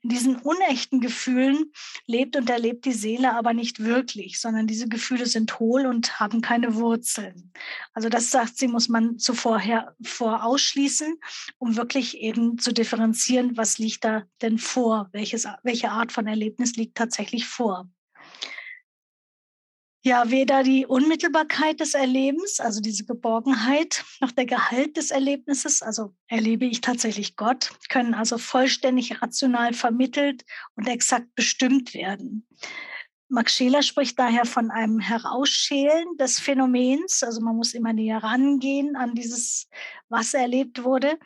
B: In diesen unechten Gefühlen lebt und erlebt die Seele aber nicht wirklich, sondern diese Gefühle sind hohl und haben keine Wurzeln. Also das sagt sie, muss man zuvor vor ausschließen, um wirklich eben zu differenzieren, was liegt da denn vor, welches, welche Art von Erlebnis liegt tatsächlich vor. Ja weder die Unmittelbarkeit des Erlebens, also diese Geborgenheit, noch der Gehalt des Erlebnisses, also erlebe ich tatsächlich Gott, können also vollständig rational vermittelt und exakt bestimmt werden. Max Scheler spricht daher von einem Herausschälen des Phänomens. Also man muss immer näher rangehen an dieses, was erlebt wurde.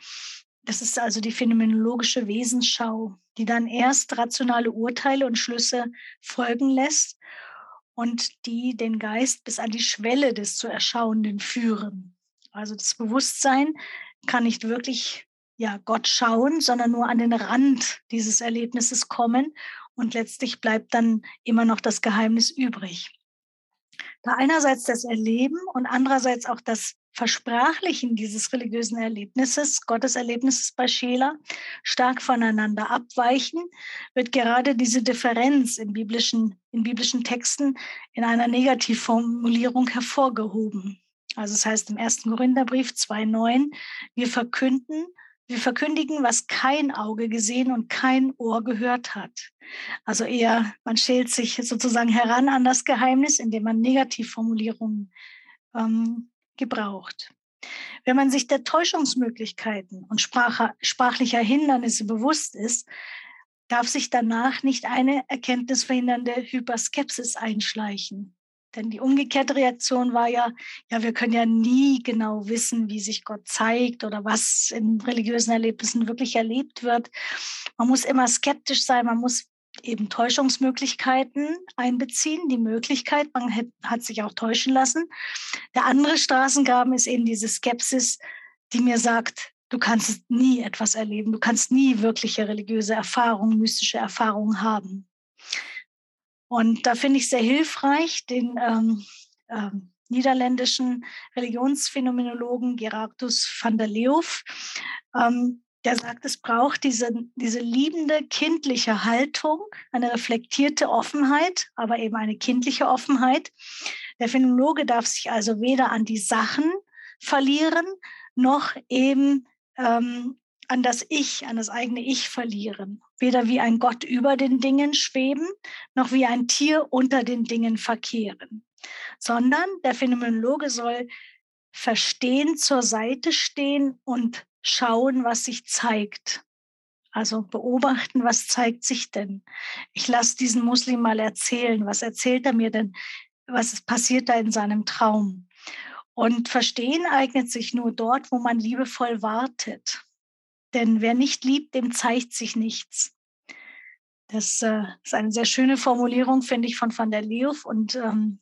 B: Das ist also die phänomenologische Wesensschau, die dann erst rationale Urteile und Schlüsse folgen lässt und die den Geist bis an die Schwelle des zu Erschauenden führen. Also das Bewusstsein kann nicht wirklich ja, Gott schauen, sondern nur an den Rand dieses Erlebnisses kommen und letztlich bleibt dann immer noch das Geheimnis übrig. Da einerseits das Erleben und andererseits auch das Versprachlichen dieses religiösen Erlebnisses, Gotteserlebnisses bei Scheler, stark voneinander abweichen, wird gerade diese Differenz in biblischen, in biblischen Texten in einer Negativformulierung hervorgehoben. Also es heißt im ersten Korintherbrief 2.9, wir verkünden, wir verkündigen, was kein Auge gesehen und kein Ohr gehört hat. Also eher, man schält sich sozusagen heran an das Geheimnis, indem man Negativformulierungen ähm, gebraucht. Wenn man sich der Täuschungsmöglichkeiten und sprachlicher Hindernisse bewusst ist, darf sich danach nicht eine erkenntnisverhindernde Hyperskepsis einschleichen. Denn die umgekehrte Reaktion war ja, ja, wir können ja nie genau wissen, wie sich Gott zeigt oder was in religiösen Erlebnissen wirklich erlebt wird. Man muss immer skeptisch sein, man muss eben Täuschungsmöglichkeiten einbeziehen, die Möglichkeit, man hat, sich auch täuschen lassen. Der andere Straßengraben ist eben diese Skepsis, die mir sagt, du kannst nie etwas erleben, du kannst nie wirkliche religiöse Erfahrungen, mystische Erfahrungen haben. Und da finde ich sehr hilfreich den ähm, ähm, niederländischen Religionsphänomenologen Gerardus van der Leeuw, ähm, der sagt, es braucht diese, diese liebende kindliche Haltung, eine reflektierte Offenheit, aber eben eine kindliche Offenheit. Der Phänomenologe darf sich also weder an die Sachen verlieren, noch eben ähm, an das Ich, an das eigene Ich verlieren. Weder wie ein Gott über den Dingen schweben, noch wie ein Tier unter den Dingen verkehren. Sondern der Phänomenologe soll verstehen, zur Seite stehen und schauen, was sich zeigt. Also beobachten, was zeigt sich denn. Ich lasse diesen Muslim mal erzählen, was erzählt er mir denn, was passiert da in seinem Traum. Und verstehen eignet sich nur dort, wo man liebevoll wartet. Denn wer nicht liebt, dem zeigt sich nichts. Das äh, ist eine sehr schöne Formulierung, finde ich, von Van der Leeuw und ähm,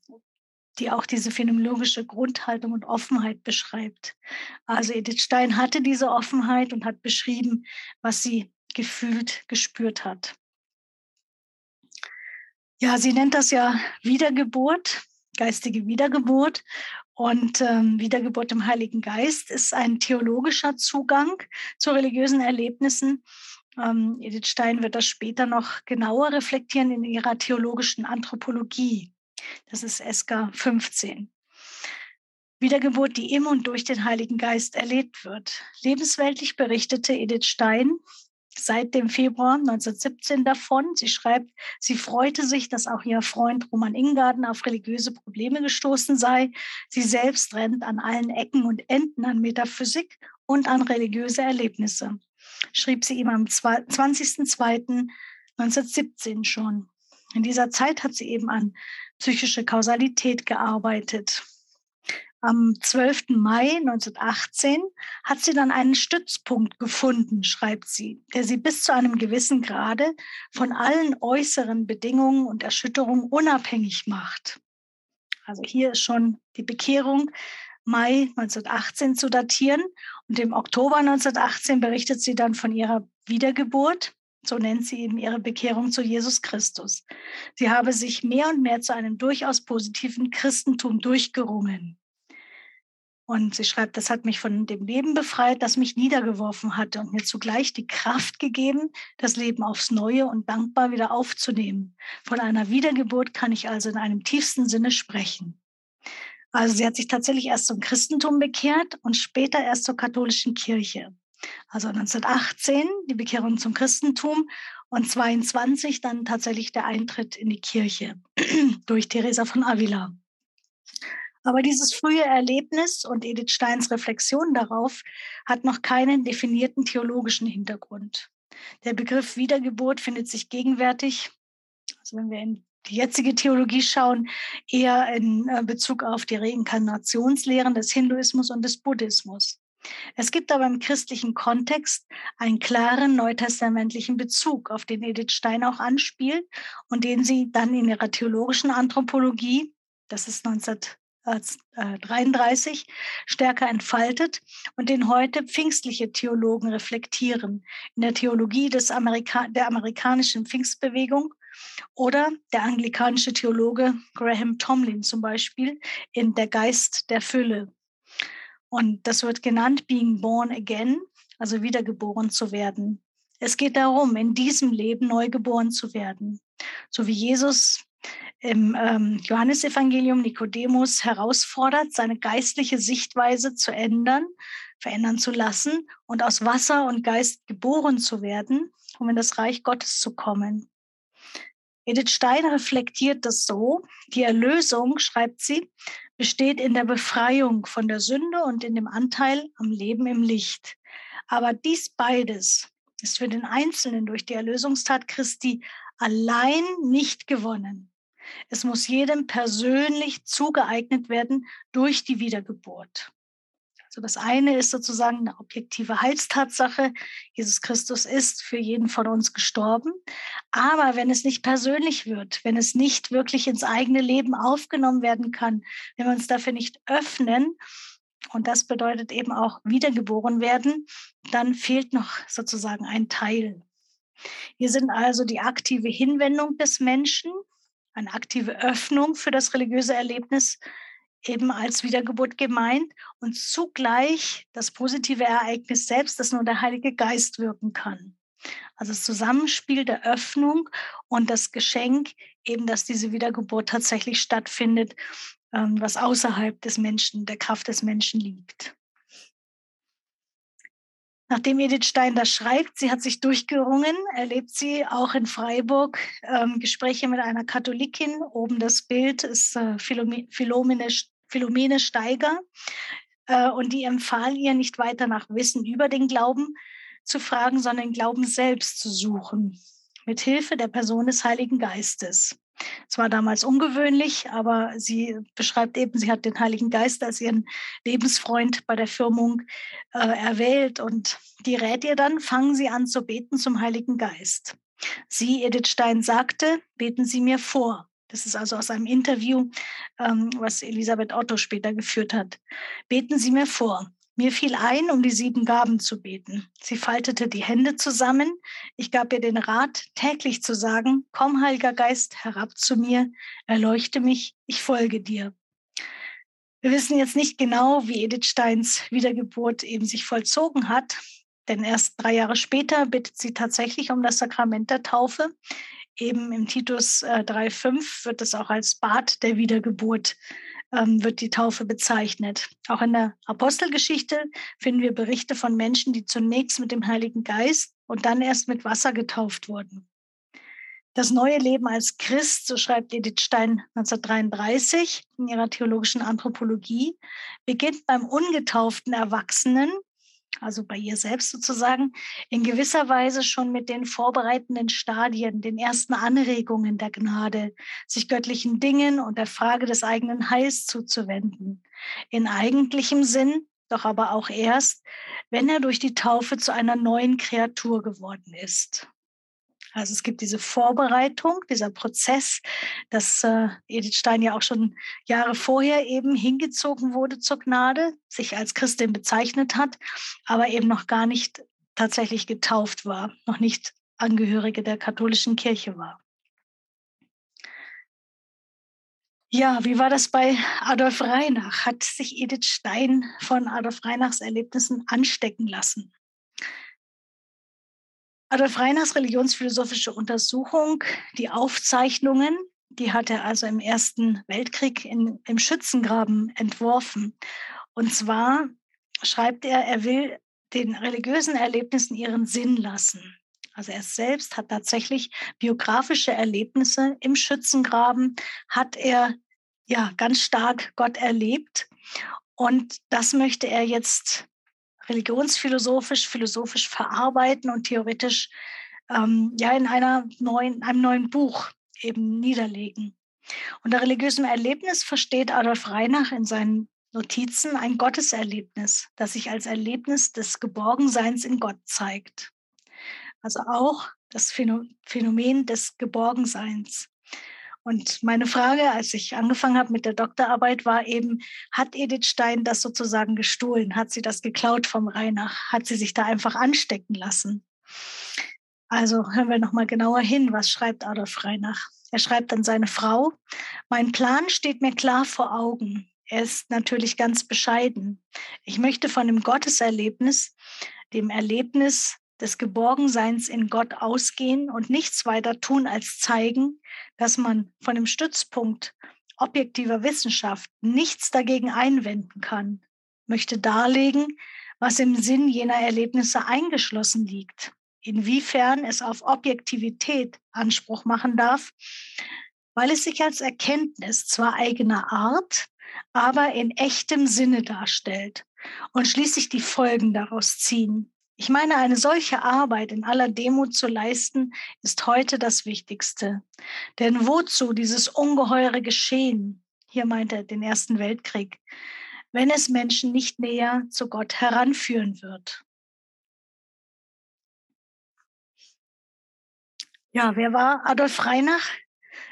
B: die auch diese phänomenologische Grundhaltung und Offenheit beschreibt. Also Edith Stein hatte diese Offenheit und hat beschrieben, was sie gefühlt, gespürt hat. Ja, sie nennt das ja Wiedergeburt, geistige Wiedergeburt. Und ähm, Wiedergeburt im Heiligen Geist ist ein theologischer Zugang zu religiösen Erlebnissen. Ähm, Edith Stein wird das später noch genauer reflektieren in ihrer theologischen Anthropologie. Das ist SK 15. Wiedergeburt, die im und durch den Heiligen Geist erlebt wird. Lebensweltlich berichtete Edith Stein seit dem Februar 1917 davon. Sie schreibt, sie freute sich, dass auch ihr Freund Roman Ingarden auf religiöse Probleme gestoßen sei. Sie selbst rennt an allen Ecken und Enden an Metaphysik und an religiöse Erlebnisse. Schrieb sie ihm am 20.02.1917 schon. In dieser Zeit hat sie eben an psychische Kausalität gearbeitet. Am 12. Mai 1918 hat sie dann einen Stützpunkt gefunden, schreibt sie, der sie bis zu einem gewissen Grade von allen äußeren Bedingungen und Erschütterungen unabhängig macht. Also hier ist schon die Bekehrung Mai 1918 zu datieren und im Oktober 1918 berichtet sie dann von ihrer Wiedergeburt so nennt sie eben ihre Bekehrung zu Jesus Christus. Sie habe sich mehr und mehr zu einem durchaus positiven Christentum durchgerungen. Und sie schreibt, das hat mich von dem Leben befreit, das mich niedergeworfen hatte und mir zugleich die Kraft gegeben, das Leben aufs Neue und dankbar wieder aufzunehmen. Von einer Wiedergeburt kann ich also in einem tiefsten Sinne sprechen. Also sie hat sich tatsächlich erst zum Christentum bekehrt und später erst zur katholischen Kirche. Also 1918 die Bekehrung zum Christentum und 22 dann tatsächlich der Eintritt in die Kirche durch Teresa von Avila. Aber dieses frühe Erlebnis und Edith Steins Reflexion darauf hat noch keinen definierten theologischen Hintergrund. Der Begriff Wiedergeburt findet sich gegenwärtig, also wenn wir in die jetzige Theologie schauen, eher in äh, Bezug auf die Reinkarnationslehren des Hinduismus und des Buddhismus. Es gibt aber im christlichen Kontext einen klaren neutestamentlichen Bezug, auf den Edith Stein auch anspielt und den sie dann in ihrer theologischen Anthropologie, das ist 1933, stärker entfaltet und den heute pfingstliche Theologen reflektieren. In der Theologie des Amerika der amerikanischen Pfingstbewegung oder der anglikanische Theologe Graham Tomlin zum Beispiel in Der Geist der Fülle. Und das wird genannt Being Born Again, also wiedergeboren zu werden. Es geht darum, in diesem Leben neu geboren zu werden. So wie Jesus im ähm, Johannesevangelium Nikodemus herausfordert, seine geistliche Sichtweise zu ändern, verändern zu lassen und aus Wasser und Geist geboren zu werden, um in das Reich Gottes zu kommen. Edith Stein reflektiert das so. Die Erlösung, schreibt sie, besteht in der Befreiung von der Sünde und in dem Anteil am Leben im Licht. Aber dies beides ist für den Einzelnen durch die Erlösungstat Christi allein nicht gewonnen. Es muss jedem persönlich zugeeignet werden durch die Wiedergeburt. Also das eine ist sozusagen eine objektive Heilstatsache. Jesus Christus ist für jeden von uns gestorben. Aber wenn es nicht persönlich wird, wenn es nicht wirklich ins eigene Leben aufgenommen werden kann, wenn wir uns dafür nicht öffnen, und das bedeutet eben auch wiedergeboren werden, dann fehlt noch sozusagen ein Teil. Hier sind also die aktive Hinwendung des Menschen, eine aktive Öffnung für das religiöse Erlebnis eben als Wiedergeburt gemeint und zugleich das positive Ereignis selbst, das nur der Heilige Geist wirken kann. Also das Zusammenspiel der Öffnung und das Geschenk, eben dass diese Wiedergeburt tatsächlich stattfindet, ähm, was außerhalb des Menschen, der Kraft des Menschen liegt. Nachdem Edith Stein das schreibt, sie hat sich durchgerungen, erlebt sie auch in Freiburg ähm, Gespräche mit einer Katholikin. Oben das Bild ist äh, Philomene, Philomene Steiger. Äh, und die empfahl ihr, nicht weiter nach Wissen über den Glauben zu fragen, sondern den Glauben selbst zu suchen, mit Hilfe der Person des Heiligen Geistes. Es war damals ungewöhnlich, aber sie beschreibt eben, sie hat den Heiligen Geist als ihren Lebensfreund bei der Firmung äh, erwählt und die rät ihr dann, fangen Sie an zu beten zum Heiligen Geist. Sie, Edith Stein, sagte, beten Sie mir vor. Das ist also aus einem Interview, ähm, was Elisabeth Otto später geführt hat. Beten Sie mir vor. Mir fiel ein, um die sieben Gaben zu beten. Sie faltete die Hände zusammen. Ich gab ihr den Rat, täglich zu sagen, komm, Heiliger Geist, herab zu mir, erleuchte mich, ich folge dir. Wir wissen jetzt nicht genau, wie Edith Steins Wiedergeburt eben sich vollzogen hat, denn erst drei Jahre später bittet sie tatsächlich um das Sakrament der Taufe. Eben im Titus äh, 3.5 wird es auch als Bad der Wiedergeburt ähm, wird die Taufe bezeichnet. Auch in der Apostelgeschichte finden wir Berichte von Menschen, die zunächst mit dem Heiligen Geist und dann erst mit Wasser getauft wurden. Das neue Leben als Christ, so schreibt Edith Stein 1933 in ihrer theologischen Anthropologie, beginnt beim ungetauften Erwachsenen, also bei ihr selbst sozusagen, in gewisser Weise schon mit den vorbereitenden Stadien, den ersten Anregungen der Gnade, sich göttlichen Dingen und der Frage des eigenen Heils zuzuwenden. In eigentlichem Sinn, doch aber auch erst, wenn er durch die Taufe zu einer neuen Kreatur geworden ist. Also es gibt diese Vorbereitung, dieser Prozess, dass äh, Edith Stein ja auch schon Jahre vorher eben hingezogen wurde zur Gnade, sich als Christin bezeichnet hat, aber eben noch gar nicht tatsächlich getauft war, noch nicht Angehörige der katholischen Kirche war. Ja, wie war das bei Adolf Reinach? Hat sich Edith Stein von Adolf Reinachs Erlebnissen anstecken lassen? Adolf Reiners religionsphilosophische Untersuchung, die Aufzeichnungen, die hat er also im Ersten Weltkrieg in, im Schützengraben entworfen. Und zwar schreibt er, er will den religiösen Erlebnissen ihren Sinn lassen. Also er selbst hat tatsächlich biografische Erlebnisse im Schützengraben, hat er ja ganz stark Gott erlebt. Und das möchte er jetzt religionsphilosophisch, philosophisch verarbeiten und theoretisch ähm, ja in einer neuen, einem neuen Buch eben niederlegen. Unter religiösem Erlebnis versteht Adolf Reinach in seinen Notizen ein Gotteserlebnis, das sich als Erlebnis des Geborgenseins in Gott zeigt. Also auch das Phänomen des Geborgenseins. Und meine Frage, als ich angefangen habe mit der Doktorarbeit, war eben, hat Edith Stein das sozusagen gestohlen? Hat sie das geklaut vom Reinach? Hat sie sich da einfach anstecken lassen? Also hören wir nochmal genauer hin, was schreibt Adolf Reinach. Er schreibt an seine Frau, mein Plan steht mir klar vor Augen. Er ist natürlich ganz bescheiden. Ich möchte von dem Gotteserlebnis, dem Erlebnis des Geborgenseins in Gott ausgehen und nichts weiter tun, als zeigen, dass man von dem Stützpunkt objektiver Wissenschaft nichts dagegen einwenden kann, möchte darlegen, was im Sinn jener Erlebnisse eingeschlossen liegt, inwiefern es auf Objektivität Anspruch machen darf, weil es sich als Erkenntnis zwar eigener Art, aber in echtem Sinne darstellt und schließlich die Folgen daraus ziehen. Ich meine, eine solche Arbeit in aller Demut zu leisten, ist heute das Wichtigste. Denn wozu dieses ungeheure Geschehen, hier meint er den Ersten Weltkrieg, wenn es Menschen nicht näher zu Gott heranführen wird? Ja, wer war Adolf Reinach?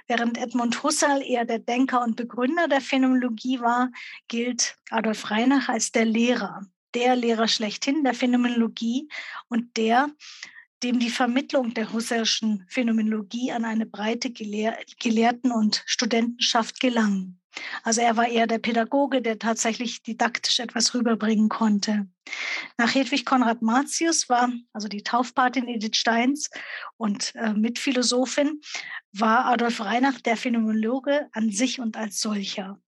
B: Während Edmund Husserl eher der Denker und Begründer der Phänomenologie war, gilt Adolf Reinach als der Lehrer der Lehrer schlechthin der Phänomenologie und der, dem die Vermittlung der husserlschen Phänomenologie an eine breite Gelehr Gelehrten- und Studentenschaft gelang. Also er war eher der Pädagoge, der tatsächlich didaktisch etwas rüberbringen konnte. Nach Hedwig Konrad Martius war, also die Taufpatin Edith Steins und äh, Mitphilosophin, war Adolf Reinach der Phänomenologe an sich und als solcher.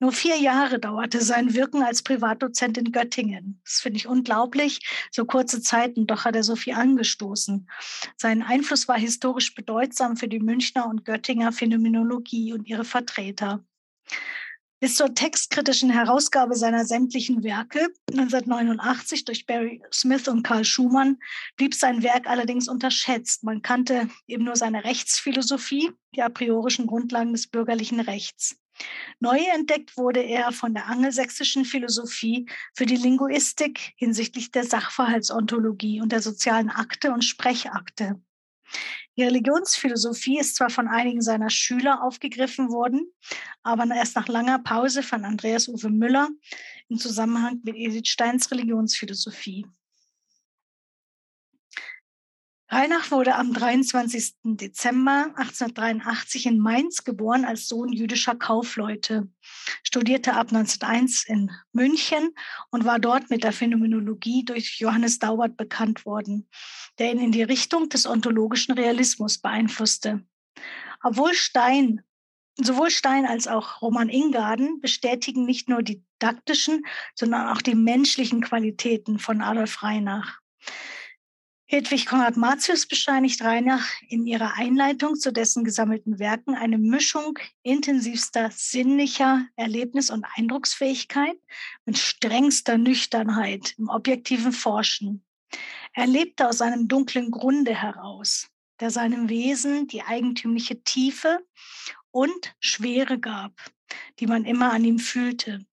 B: Nur vier Jahre dauerte sein Wirken als Privatdozent in Göttingen. Das finde ich unglaublich, so kurze Zeit und doch hat er so viel angestoßen. Sein Einfluss war historisch bedeutsam für die Münchner und Göttinger Phänomenologie und ihre Vertreter. Bis zur textkritischen Herausgabe seiner sämtlichen Werke 1989 durch Barry Smith und Karl Schumann blieb sein Werk allerdings unterschätzt. Man kannte eben nur seine Rechtsphilosophie, die a priorischen Grundlagen des bürgerlichen Rechts. Neu entdeckt wurde er von der angelsächsischen Philosophie für die Linguistik hinsichtlich der Sachverhaltsontologie und der sozialen Akte und Sprechakte. Die Religionsphilosophie ist zwar von einigen seiner Schüler aufgegriffen worden, aber erst nach langer Pause von Andreas Uwe Müller im Zusammenhang mit Edith Steins Religionsphilosophie. Reinach wurde am 23. Dezember 1883 in Mainz geboren als Sohn jüdischer Kaufleute, studierte ab 1901 in München und war dort mit der Phänomenologie durch Johannes Daubert bekannt worden, der ihn in die Richtung des ontologischen Realismus beeinflusste. Obwohl Stein, sowohl Stein als auch Roman Ingarden bestätigen nicht nur die didaktischen, sondern auch die menschlichen Qualitäten von Adolf Reinach. Hedwig Konrad Martius bescheinigt Reinach in ihrer Einleitung zu dessen gesammelten Werken eine Mischung intensivster sinnlicher Erlebnis- und Eindrucksfähigkeit mit strengster Nüchternheit im objektiven Forschen. Er lebte aus einem dunklen Grunde heraus, der seinem Wesen die eigentümliche Tiefe und Schwere gab, die man immer an ihm fühlte.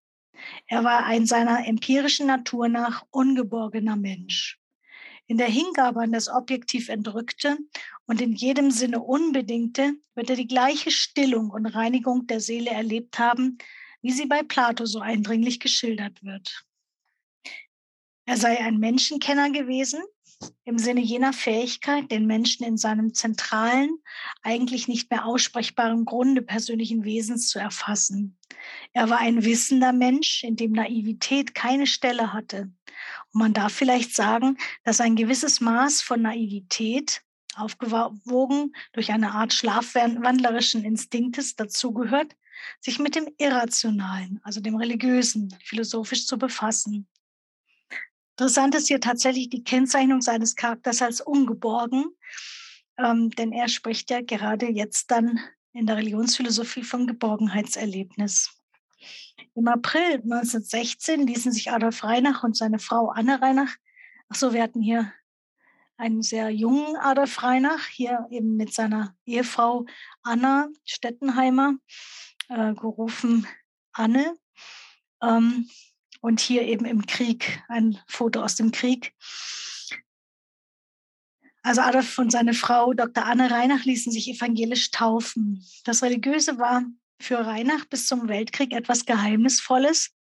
B: Er war ein seiner empirischen Natur nach ungeborgener Mensch. In der Hingabe an das objektiv Entrückte und in jedem Sinne Unbedingte wird er die gleiche Stillung und Reinigung der Seele erlebt haben, wie sie bei Plato so eindringlich geschildert wird. Er sei ein Menschenkenner gewesen, im Sinne jener Fähigkeit, den Menschen in seinem zentralen, eigentlich nicht mehr aussprechbaren Grunde persönlichen Wesens zu erfassen. Er war ein wissender Mensch, in dem Naivität keine Stelle hatte, und man darf vielleicht sagen, dass ein gewisses Maß von Naivität, aufgewogen durch eine Art schlafwandlerischen Instinktes dazugehört, sich mit dem Irrationalen, also dem Religiösen, philosophisch zu befassen. Interessant ist hier tatsächlich die Kennzeichnung seines Charakters als ungeborgen, ähm, denn er spricht ja gerade jetzt dann in der Religionsphilosophie vom Geborgenheitserlebnis. Im April 1916 ließen sich Adolf Reinach und seine Frau Anne Reinach, ach so, wir hatten hier einen sehr jungen Adolf Reinach, hier eben mit seiner Ehefrau Anna Stettenheimer, äh, gerufen Anne. Ähm, und hier eben im Krieg, ein Foto aus dem Krieg. Also Adolf und seine Frau Dr. Anne Reinach ließen sich evangelisch taufen. Das Religiöse war für Reinach bis zum Weltkrieg etwas Geheimnisvolles,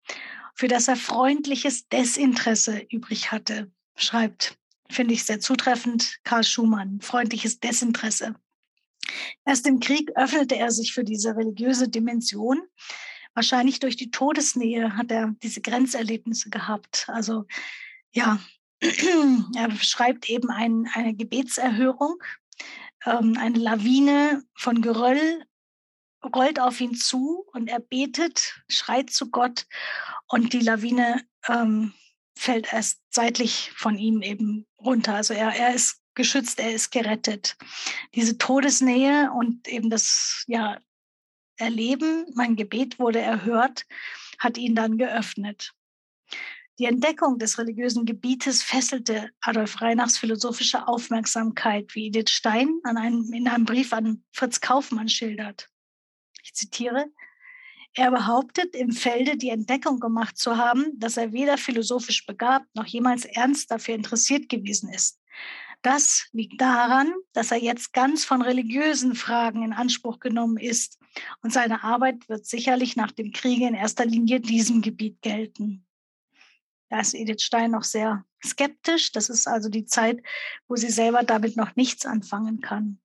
B: für das er freundliches Desinteresse übrig hatte, schreibt, finde ich sehr zutreffend, Karl Schumann, freundliches Desinteresse. Erst im Krieg öffnete er sich für diese religiöse Dimension. Wahrscheinlich durch die Todesnähe hat er diese Grenzerlebnisse gehabt. Also ja, er beschreibt eben ein, eine Gebetserhörung, ähm, eine Lawine von Geröll rollt auf ihn zu und er betet, schreit zu Gott und die Lawine ähm, fällt erst seitlich von ihm eben runter. Also er, er ist geschützt, er ist gerettet. Diese Todesnähe und eben das ja, Erleben, mein Gebet wurde erhört, hat ihn dann geöffnet. Die Entdeckung des religiösen Gebietes fesselte Adolf Reinachs philosophische Aufmerksamkeit, wie Edith Stein einem, in einem Brief an Fritz Kaufmann schildert. Ich zitiere, er behauptet, im Felde die Entdeckung gemacht zu haben, dass er weder philosophisch begabt noch jemals ernst dafür interessiert gewesen ist. Das liegt daran, dass er jetzt ganz von religiösen Fragen in Anspruch genommen ist und seine Arbeit wird sicherlich nach dem Kriege in erster Linie diesem Gebiet gelten. Da ist Edith Stein noch sehr skeptisch. Das ist also die Zeit, wo sie selber damit noch nichts anfangen kann.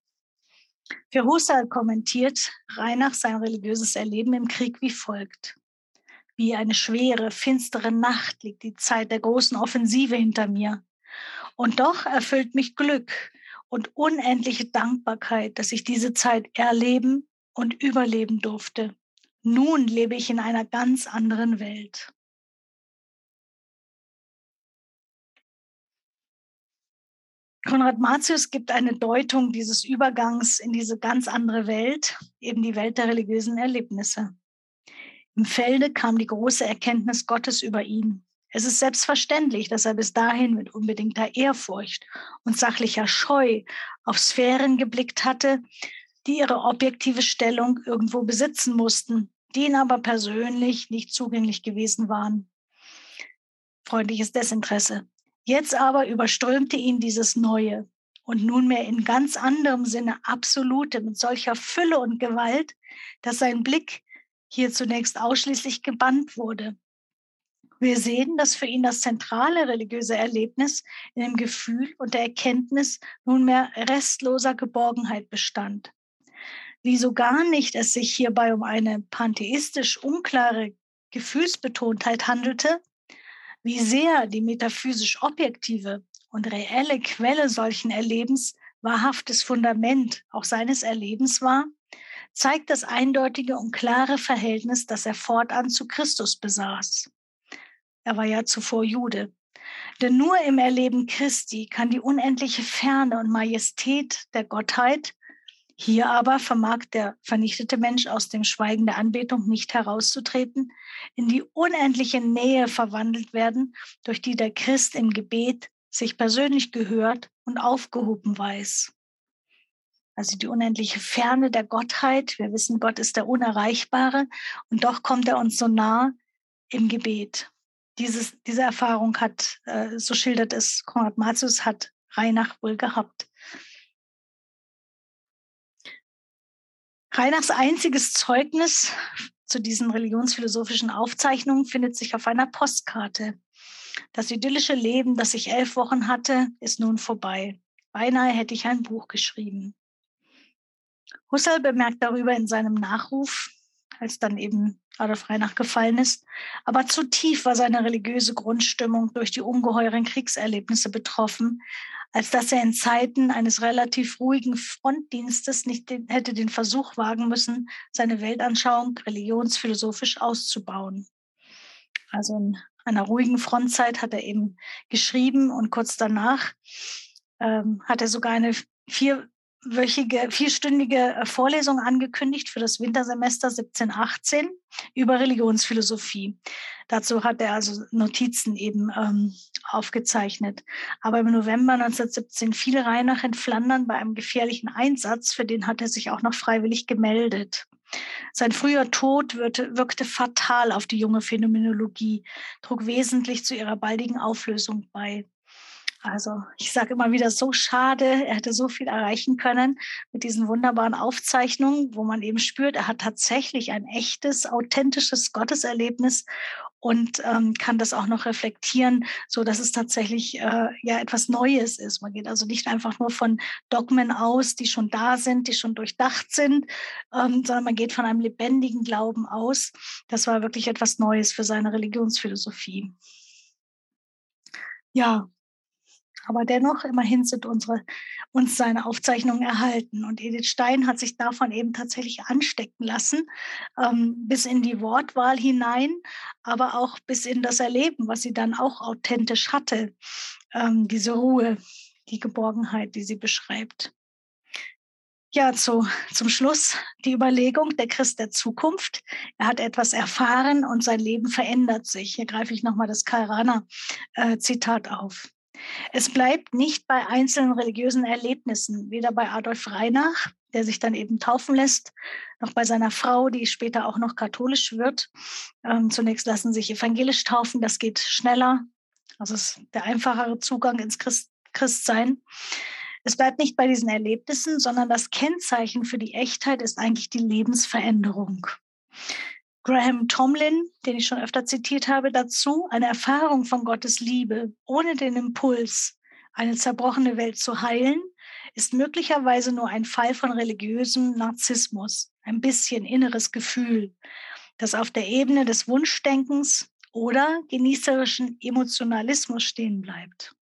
B: Für Husserl kommentiert Reinach sein religiöses Erleben im Krieg wie folgt. Wie eine schwere, finstere Nacht liegt die Zeit der großen Offensive hinter mir. Und doch erfüllt mich Glück und unendliche Dankbarkeit, dass ich diese Zeit erleben und überleben durfte. Nun lebe ich in einer ganz anderen Welt. Konrad Martius gibt eine Deutung dieses Übergangs in diese ganz andere Welt, eben die Welt der religiösen Erlebnisse. Im Felde kam die große Erkenntnis Gottes über ihn. Es ist selbstverständlich, dass er bis dahin mit unbedingter Ehrfurcht und sachlicher Scheu auf Sphären geblickt hatte, die ihre objektive Stellung irgendwo besitzen mussten, denen aber persönlich nicht zugänglich gewesen waren. Freundliches Desinteresse. Jetzt aber überströmte ihn dieses Neue und nunmehr in ganz anderem Sinne absolute, mit solcher Fülle und Gewalt, dass sein Blick hier zunächst ausschließlich gebannt wurde. Wir sehen, dass für ihn das zentrale religiöse Erlebnis in dem Gefühl und der Erkenntnis nunmehr restloser Geborgenheit bestand. Wie so gar nicht es sich hierbei um eine pantheistisch unklare Gefühlsbetontheit handelte, wie sehr die metaphysisch objektive und reelle Quelle solchen Erlebens wahrhaftes Fundament auch seines Erlebens war, zeigt das eindeutige und klare Verhältnis, das er fortan zu Christus besaß. Er war ja zuvor Jude. Denn nur im Erleben Christi kann die unendliche Ferne und Majestät der Gottheit, hier aber vermag der vernichtete Mensch aus dem Schweigen der Anbetung nicht herauszutreten, in die unendliche Nähe verwandelt werden, durch die der Christ im Gebet sich persönlich gehört und aufgehoben weiß. Also die unendliche Ferne der Gottheit. Wir wissen, Gott ist der Unerreichbare und doch kommt er uns so nah im Gebet. Dieses, diese Erfahrung hat, äh, so schildert es Konrad Martius, hat Reinach wohl gehabt. Reinachs einziges Zeugnis zu diesen religionsphilosophischen Aufzeichnungen findet sich auf einer Postkarte. Das idyllische Leben, das ich elf Wochen hatte, ist nun vorbei. Beinahe hätte ich ein Buch geschrieben. Husserl bemerkt darüber in seinem Nachruf, als dann eben Adolf Reinach gefallen ist, aber zu tief war seine religiöse Grundstimmung durch die ungeheuren Kriegserlebnisse betroffen, als dass er in Zeiten eines relativ ruhigen Frontdienstes nicht den, hätte den Versuch wagen müssen, seine Weltanschauung religionsphilosophisch auszubauen. Also in einer ruhigen Frontzeit hat er eben geschrieben und kurz danach ähm, hat er sogar eine vier wöchige, vierstündige äh, Vorlesung angekündigt für das Wintersemester 1718 über Religionsphilosophie. Dazu hat er also Notizen eben ähm, aufgezeichnet. Aber im November 1917 fiel Reinach in Flandern bei einem gefährlichen Einsatz, für den hat er sich auch noch freiwillig gemeldet. Sein früher Tod wirkte, wirkte fatal auf die junge Phänomenologie, trug wesentlich zu ihrer baldigen Auflösung bei. Also ich sage immer wieder, so schade, er hätte so viel erreichen können mit diesen wunderbaren Aufzeichnungen, wo man eben spürt, er hat tatsächlich ein echtes, authentisches Gotteserlebnis und ähm, kann das auch noch reflektieren, so dass es tatsächlich äh, ja etwas Neues ist. Man geht also nicht einfach nur von Dogmen aus, die schon da sind, die schon durchdacht sind, ähm, sondern man geht von einem lebendigen Glauben aus. Das war wirklich etwas Neues für seine Religionsphilosophie. Ja, aber dennoch, immerhin sind unsere, uns seine Aufzeichnungen erhalten. Und Edith Stein hat sich davon eben tatsächlich anstecken lassen, ähm, bis in die Wortwahl hinein, aber auch bis in das Erleben, was sie dann auch authentisch hatte. Ähm, diese Ruhe, die Geborgenheit, die sie beschreibt. Ja, zu, zum Schluss die Überlegung, der Christ der Zukunft. Er hat etwas erfahren und sein Leben verändert sich. Hier greife ich nochmal das Karl Rahner-Zitat äh, auf. Es bleibt nicht bei einzelnen religiösen Erlebnissen, weder bei Adolf Reinach, der sich dann eben taufen lässt, noch bei seiner Frau, die später auch noch katholisch wird. Ähm, zunächst lassen sich evangelisch taufen, das geht schneller. Also ist der einfachere Zugang ins Christ Christsein. Es bleibt nicht bei diesen Erlebnissen, sondern das Kennzeichen für die Echtheit ist eigentlich die Lebensveränderung. Graham Tomlin, den ich schon öfter zitiert habe, dazu, eine Erfahrung von Gottes Liebe ohne den Impuls, eine zerbrochene Welt zu heilen, ist möglicherweise nur ein Fall von religiösem Narzissmus, ein bisschen inneres Gefühl, das auf der Ebene des Wunschdenkens oder genießerischen Emotionalismus stehen bleibt.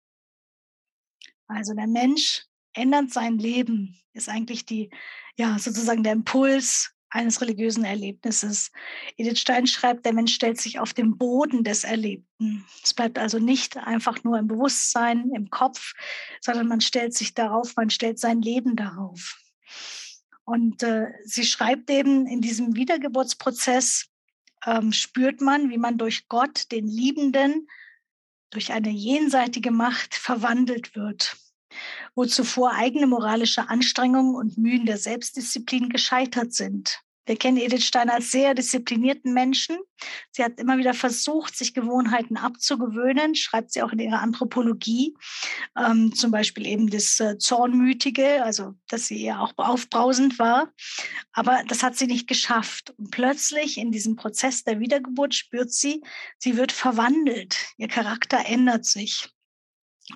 B: Also der Mensch ändert sein Leben, ist eigentlich die, ja, sozusagen der Impuls, eines religiösen Erlebnisses. Edith Stein schreibt, der Mensch stellt sich auf den Boden des Erlebten. Es bleibt also nicht einfach nur im Bewusstsein, im Kopf, sondern man stellt sich darauf, man stellt sein Leben darauf. Und äh, sie schreibt eben, in diesem Wiedergeburtsprozess ähm, spürt man, wie man durch Gott, den Liebenden, durch eine jenseitige Macht verwandelt wird wo zuvor eigene moralische Anstrengungen und Mühen der Selbstdisziplin gescheitert sind. Wir kennen Edith Stein als sehr disziplinierten Menschen. Sie hat immer wieder versucht, sich Gewohnheiten abzugewöhnen, schreibt sie auch in ihrer Anthropologie. Ähm, zum Beispiel eben das äh, Zornmütige, also dass sie ja auch aufbrausend war. Aber das hat sie nicht geschafft. Und plötzlich in diesem Prozess der Wiedergeburt spürt sie, sie wird verwandelt. Ihr Charakter ändert sich.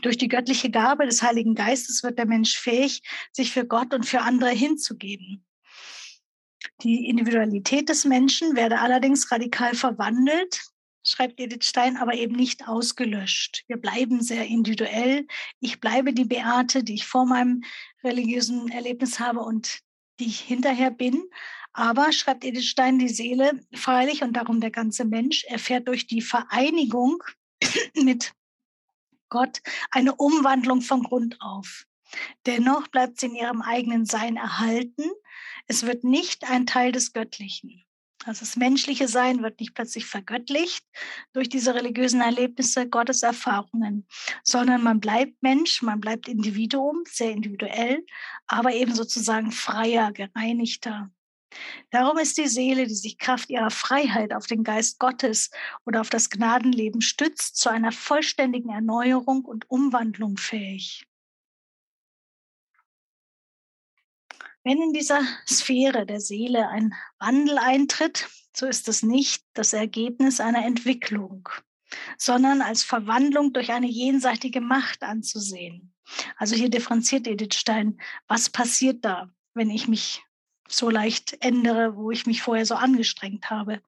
B: Durch die göttliche Gabe des Heiligen Geistes wird der Mensch fähig, sich für Gott und für andere hinzugeben. Die Individualität des Menschen werde allerdings radikal verwandelt, schreibt Edith Stein, aber eben nicht ausgelöscht. Wir bleiben sehr individuell. Ich bleibe die Beate, die ich vor meinem religiösen Erlebnis habe und die ich hinterher bin. Aber, schreibt Edith Stein, die Seele freilich und darum der ganze Mensch erfährt durch die Vereinigung mit Gott eine Umwandlung von Grund auf. Dennoch bleibt sie in ihrem eigenen Sein erhalten. Es wird nicht ein Teil des Göttlichen. Also das menschliche Sein wird nicht plötzlich vergöttlicht durch diese religiösen Erlebnisse, Gotteserfahrungen, sondern man bleibt Mensch, man bleibt Individuum, sehr individuell, aber eben sozusagen freier, gereinigter. Darum ist die Seele, die sich Kraft ihrer Freiheit auf den Geist Gottes oder auf das Gnadenleben stützt, zu einer vollständigen Erneuerung und Umwandlung fähig. Wenn in dieser Sphäre der Seele ein Wandel eintritt, so ist es nicht das Ergebnis einer Entwicklung, sondern als Verwandlung durch eine jenseitige Macht anzusehen. Also hier differenziert Edith Stein, was passiert da, wenn ich mich so leicht ändere, wo ich mich vorher so angestrengt habe.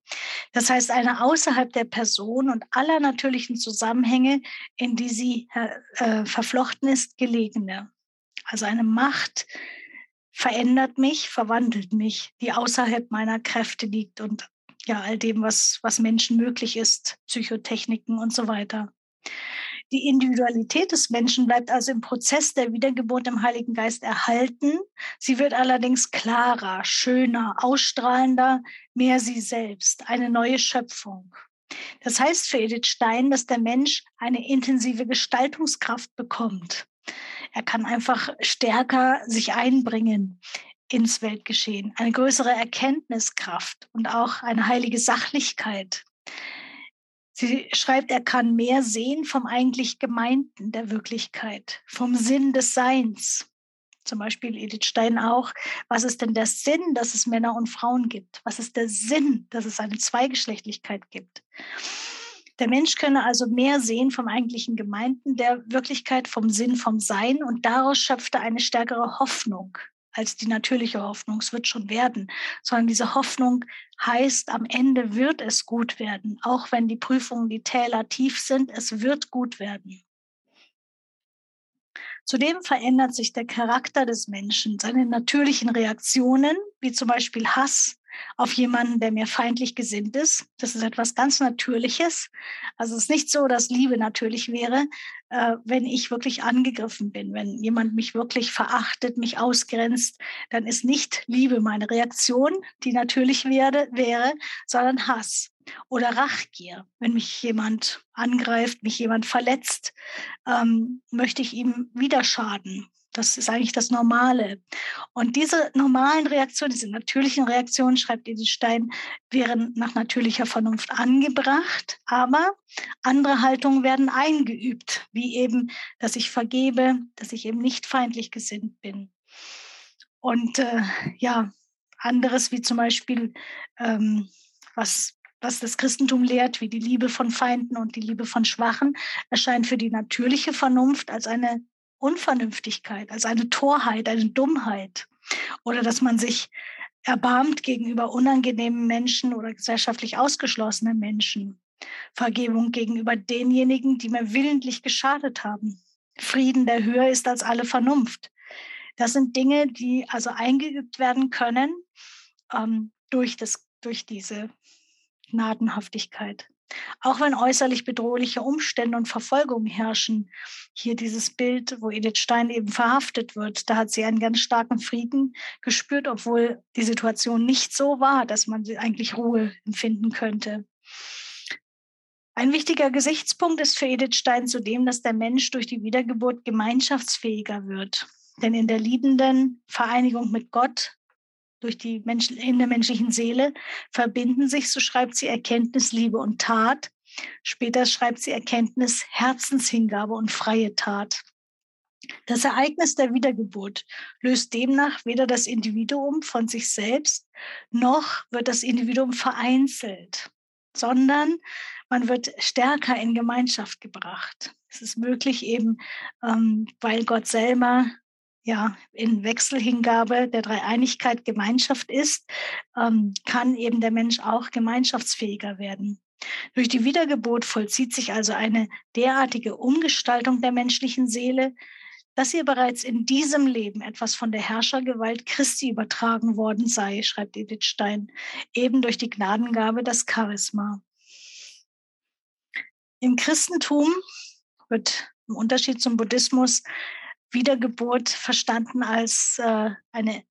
B: Das heißt, eine außerhalb der Person und aller natürlichen Zusammenhänge, in die sie äh, verflochten ist, gelegene. Also eine Macht verändert mich, verwandelt mich, die außerhalb meiner Kräfte liegt und ja, all dem, was, was Menschen möglich ist, Psychotechniken und so weiter. Die Individualität des Menschen bleibt also im Prozess der Wiedergeburt im Heiligen Geist erhalten. Sie wird allerdings klarer, schöner, ausstrahlender, mehr sie selbst, eine neue Schöpfung. Das heißt für Edith Stein, dass der Mensch eine intensive Gestaltungskraft bekommt. Er kann einfach stärker sich einbringen ins Weltgeschehen, eine größere Erkenntniskraft und auch eine heilige Sachlichkeit. Sie schreibt, er kann mehr sehen vom eigentlich Gemeinten der Wirklichkeit, vom Sinn des Seins. Zum Beispiel Edith Stein auch. Was ist denn der Sinn, dass es Männer und Frauen gibt? Was ist der Sinn, dass es eine Zweigeschlechtlichkeit gibt? Der Mensch könne also mehr sehen vom eigentlichen Gemeinten der Wirklichkeit, vom Sinn, vom Sein und daraus schöpfte eine stärkere Hoffnung als die natürliche Hoffnung, es wird schon werden, sondern diese Hoffnung heißt, am Ende wird es gut werden, auch wenn die Prüfungen, die Täler tief sind, es wird gut werden. Zudem verändert sich der Charakter des Menschen, seine natürlichen Reaktionen, wie zum Beispiel Hass, auf jemanden, der mir feindlich gesinnt ist. Das ist etwas ganz Natürliches. Also es ist nicht so, dass Liebe natürlich wäre, äh, wenn ich wirklich angegriffen bin. Wenn jemand mich wirklich verachtet, mich ausgrenzt, dann ist nicht Liebe meine Reaktion, die natürlich werde, wäre, sondern Hass oder Rachgier. Wenn mich jemand angreift, mich jemand verletzt, ähm, möchte ich ihm wieder schaden. Das ist eigentlich das Normale. Und diese normalen Reaktionen, diese natürlichen Reaktionen, schreibt Edith Stein, wären nach natürlicher Vernunft angebracht, aber andere Haltungen werden eingeübt, wie eben, dass ich vergebe, dass ich eben nicht feindlich gesinnt bin. Und äh, ja, anderes wie zum Beispiel, ähm, was was das Christentum lehrt, wie die Liebe von Feinden und die Liebe von Schwachen, erscheint für die natürliche Vernunft als eine Unvernünftigkeit, als eine Torheit, eine Dummheit. Oder dass man sich erbarmt gegenüber unangenehmen Menschen oder gesellschaftlich ausgeschlossenen Menschen. Vergebung gegenüber denjenigen, die mir willentlich geschadet haben. Frieden, der höher ist als alle Vernunft. Das sind Dinge, die also eingeübt werden können ähm, durch, das, durch diese Gnadenhaftigkeit. Auch wenn äußerlich bedrohliche Umstände und Verfolgung herrschen, hier dieses Bild, wo Edith Stein eben verhaftet wird, da hat sie einen ganz starken Frieden gespürt, obwohl die Situation nicht so war, dass man eigentlich Ruhe empfinden könnte. Ein wichtiger Gesichtspunkt ist für Edith Stein zudem, dass der Mensch durch die Wiedergeburt gemeinschaftsfähiger wird. Denn in der liebenden Vereinigung mit Gott durch die Menschen, in der menschlichen Seele verbinden sich, so schreibt sie Erkenntnis, Liebe und Tat. Später schreibt sie Erkenntnis, Herzenshingabe und freie Tat. Das Ereignis der Wiedergeburt löst demnach weder das Individuum von sich selbst, noch wird das Individuum vereinzelt, sondern man wird stärker in Gemeinschaft gebracht. Es ist möglich eben, ähm, weil Gott selber ja, in Wechselhingabe der Dreieinigkeit Gemeinschaft ist, ähm, kann eben der Mensch auch gemeinschaftsfähiger werden. Durch die Wiedergeburt vollzieht sich also eine derartige Umgestaltung der menschlichen Seele, dass ihr bereits in diesem Leben etwas von der Herrschergewalt Christi übertragen worden sei, schreibt Edith Stein, eben durch die Gnadengabe das Charisma. Im Christentum wird im Unterschied zum Buddhismus Wiedergeburt verstanden als äh, eine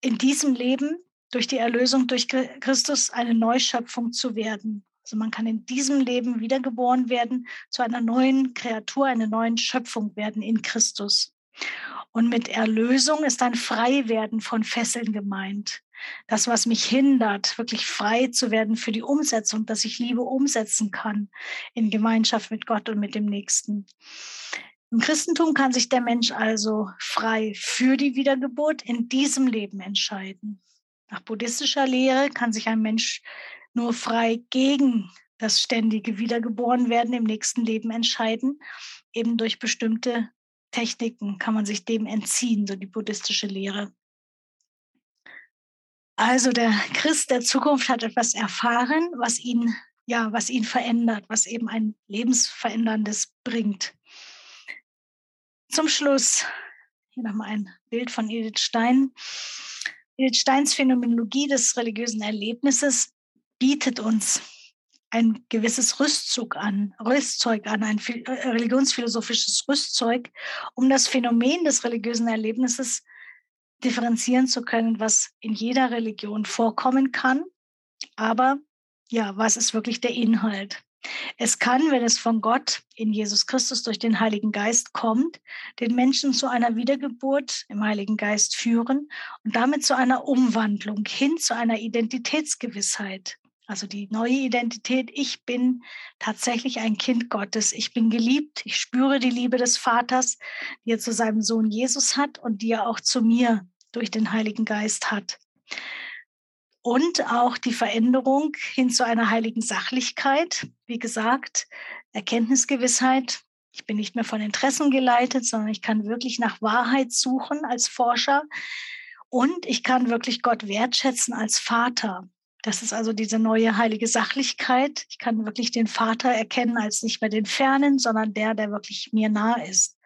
B: in diesem Leben durch die Erlösung durch Christus eine Neuschöpfung zu werden. Also man kann in diesem Leben wiedergeboren werden, zu einer neuen Kreatur, einer neuen Schöpfung werden in Christus. Und mit Erlösung ist ein Freiwerden von Fesseln gemeint. Das, was mich hindert, wirklich frei zu werden für die Umsetzung, dass ich Liebe umsetzen kann in Gemeinschaft mit Gott und mit dem Nächsten. Im Christentum kann sich der Mensch also frei für die Wiedergeburt in diesem Leben entscheiden. Nach buddhistischer Lehre kann sich ein Mensch nur frei gegen das ständige Wiedergeborenwerden im nächsten Leben entscheiden. Eben durch bestimmte Techniken kann man sich dem entziehen, so die buddhistische Lehre. Also der Christ der Zukunft hat etwas erfahren, was ihn, ja, was ihn verändert, was eben ein lebensveränderndes bringt. Zum Schluss hier nochmal ein Bild von Edith Stein. Edith Steins Phänomenologie des religiösen Erlebnisses bietet uns ein gewisses Rüstzug an, Rüstzeug an, ein äh, religionsphilosophisches Rüstzeug, um das Phänomen des religiösen Erlebnisses differenzieren zu können, was in jeder Religion vorkommen kann. Aber ja, was ist wirklich der Inhalt? Es kann, wenn es von Gott in Jesus Christus durch den Heiligen Geist kommt, den Menschen zu einer Wiedergeburt im Heiligen Geist führen und damit zu einer Umwandlung hin zu einer Identitätsgewissheit. Also die neue Identität, ich bin tatsächlich ein Kind Gottes, ich bin geliebt, ich spüre die Liebe des Vaters, die er zu seinem Sohn Jesus hat und die er auch zu mir durch den Heiligen Geist hat. Und auch die Veränderung hin zu einer heiligen Sachlichkeit, wie gesagt, Erkenntnisgewissheit. Ich bin nicht mehr von Interessen geleitet, sondern ich kann wirklich nach Wahrheit suchen als Forscher. Und ich kann wirklich Gott wertschätzen als Vater. Das ist also diese neue heilige Sachlichkeit. Ich kann wirklich den Vater erkennen als nicht mehr den Fernen, sondern der, der wirklich mir nah ist.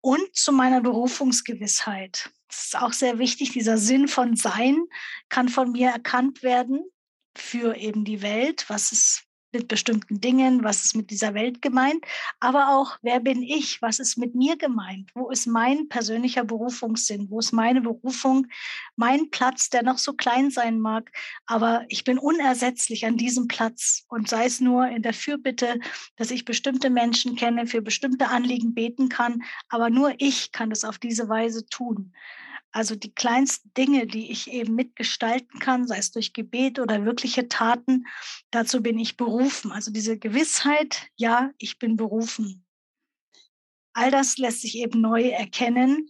B: Und zu meiner Berufungsgewissheit. Das ist auch sehr wichtig. Dieser Sinn von Sein kann von mir erkannt werden für eben die Welt. Was ist mit bestimmten Dingen, was ist mit dieser Welt gemeint, aber auch, wer bin ich, was ist mit mir gemeint, wo ist mein persönlicher Berufungssinn, wo ist meine Berufung, mein Platz, der noch so klein sein mag, aber ich bin unersetzlich an diesem Platz. Und sei es nur in der Fürbitte, dass ich bestimmte Menschen kenne, für bestimmte Anliegen beten kann, aber nur ich kann das auf diese Weise tun. Also die kleinsten Dinge, die ich eben mitgestalten kann, sei es durch Gebet oder wirkliche Taten, dazu bin ich berufen. Also diese Gewissheit, ja, ich bin berufen. All das lässt sich eben neu erkennen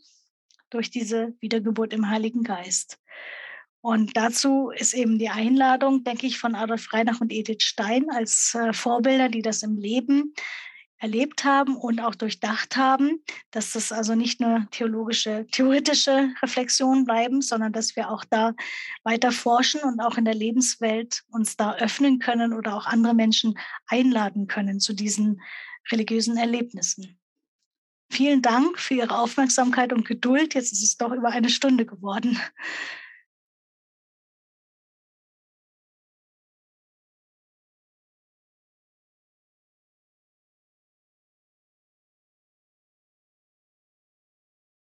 B: durch diese Wiedergeburt im Heiligen Geist. Und dazu ist eben die Einladung, denke ich, von Adolf Reinach und Edith Stein als äh, Vorbilder, die das im Leben erlebt haben und auch durchdacht haben, dass das also nicht nur theologische, theoretische Reflexionen bleiben, sondern dass wir auch da weiter forschen und auch in der Lebenswelt uns da öffnen können oder auch andere Menschen einladen können zu diesen religiösen Erlebnissen. Vielen Dank für Ihre Aufmerksamkeit und Geduld. Jetzt ist es doch über eine Stunde geworden.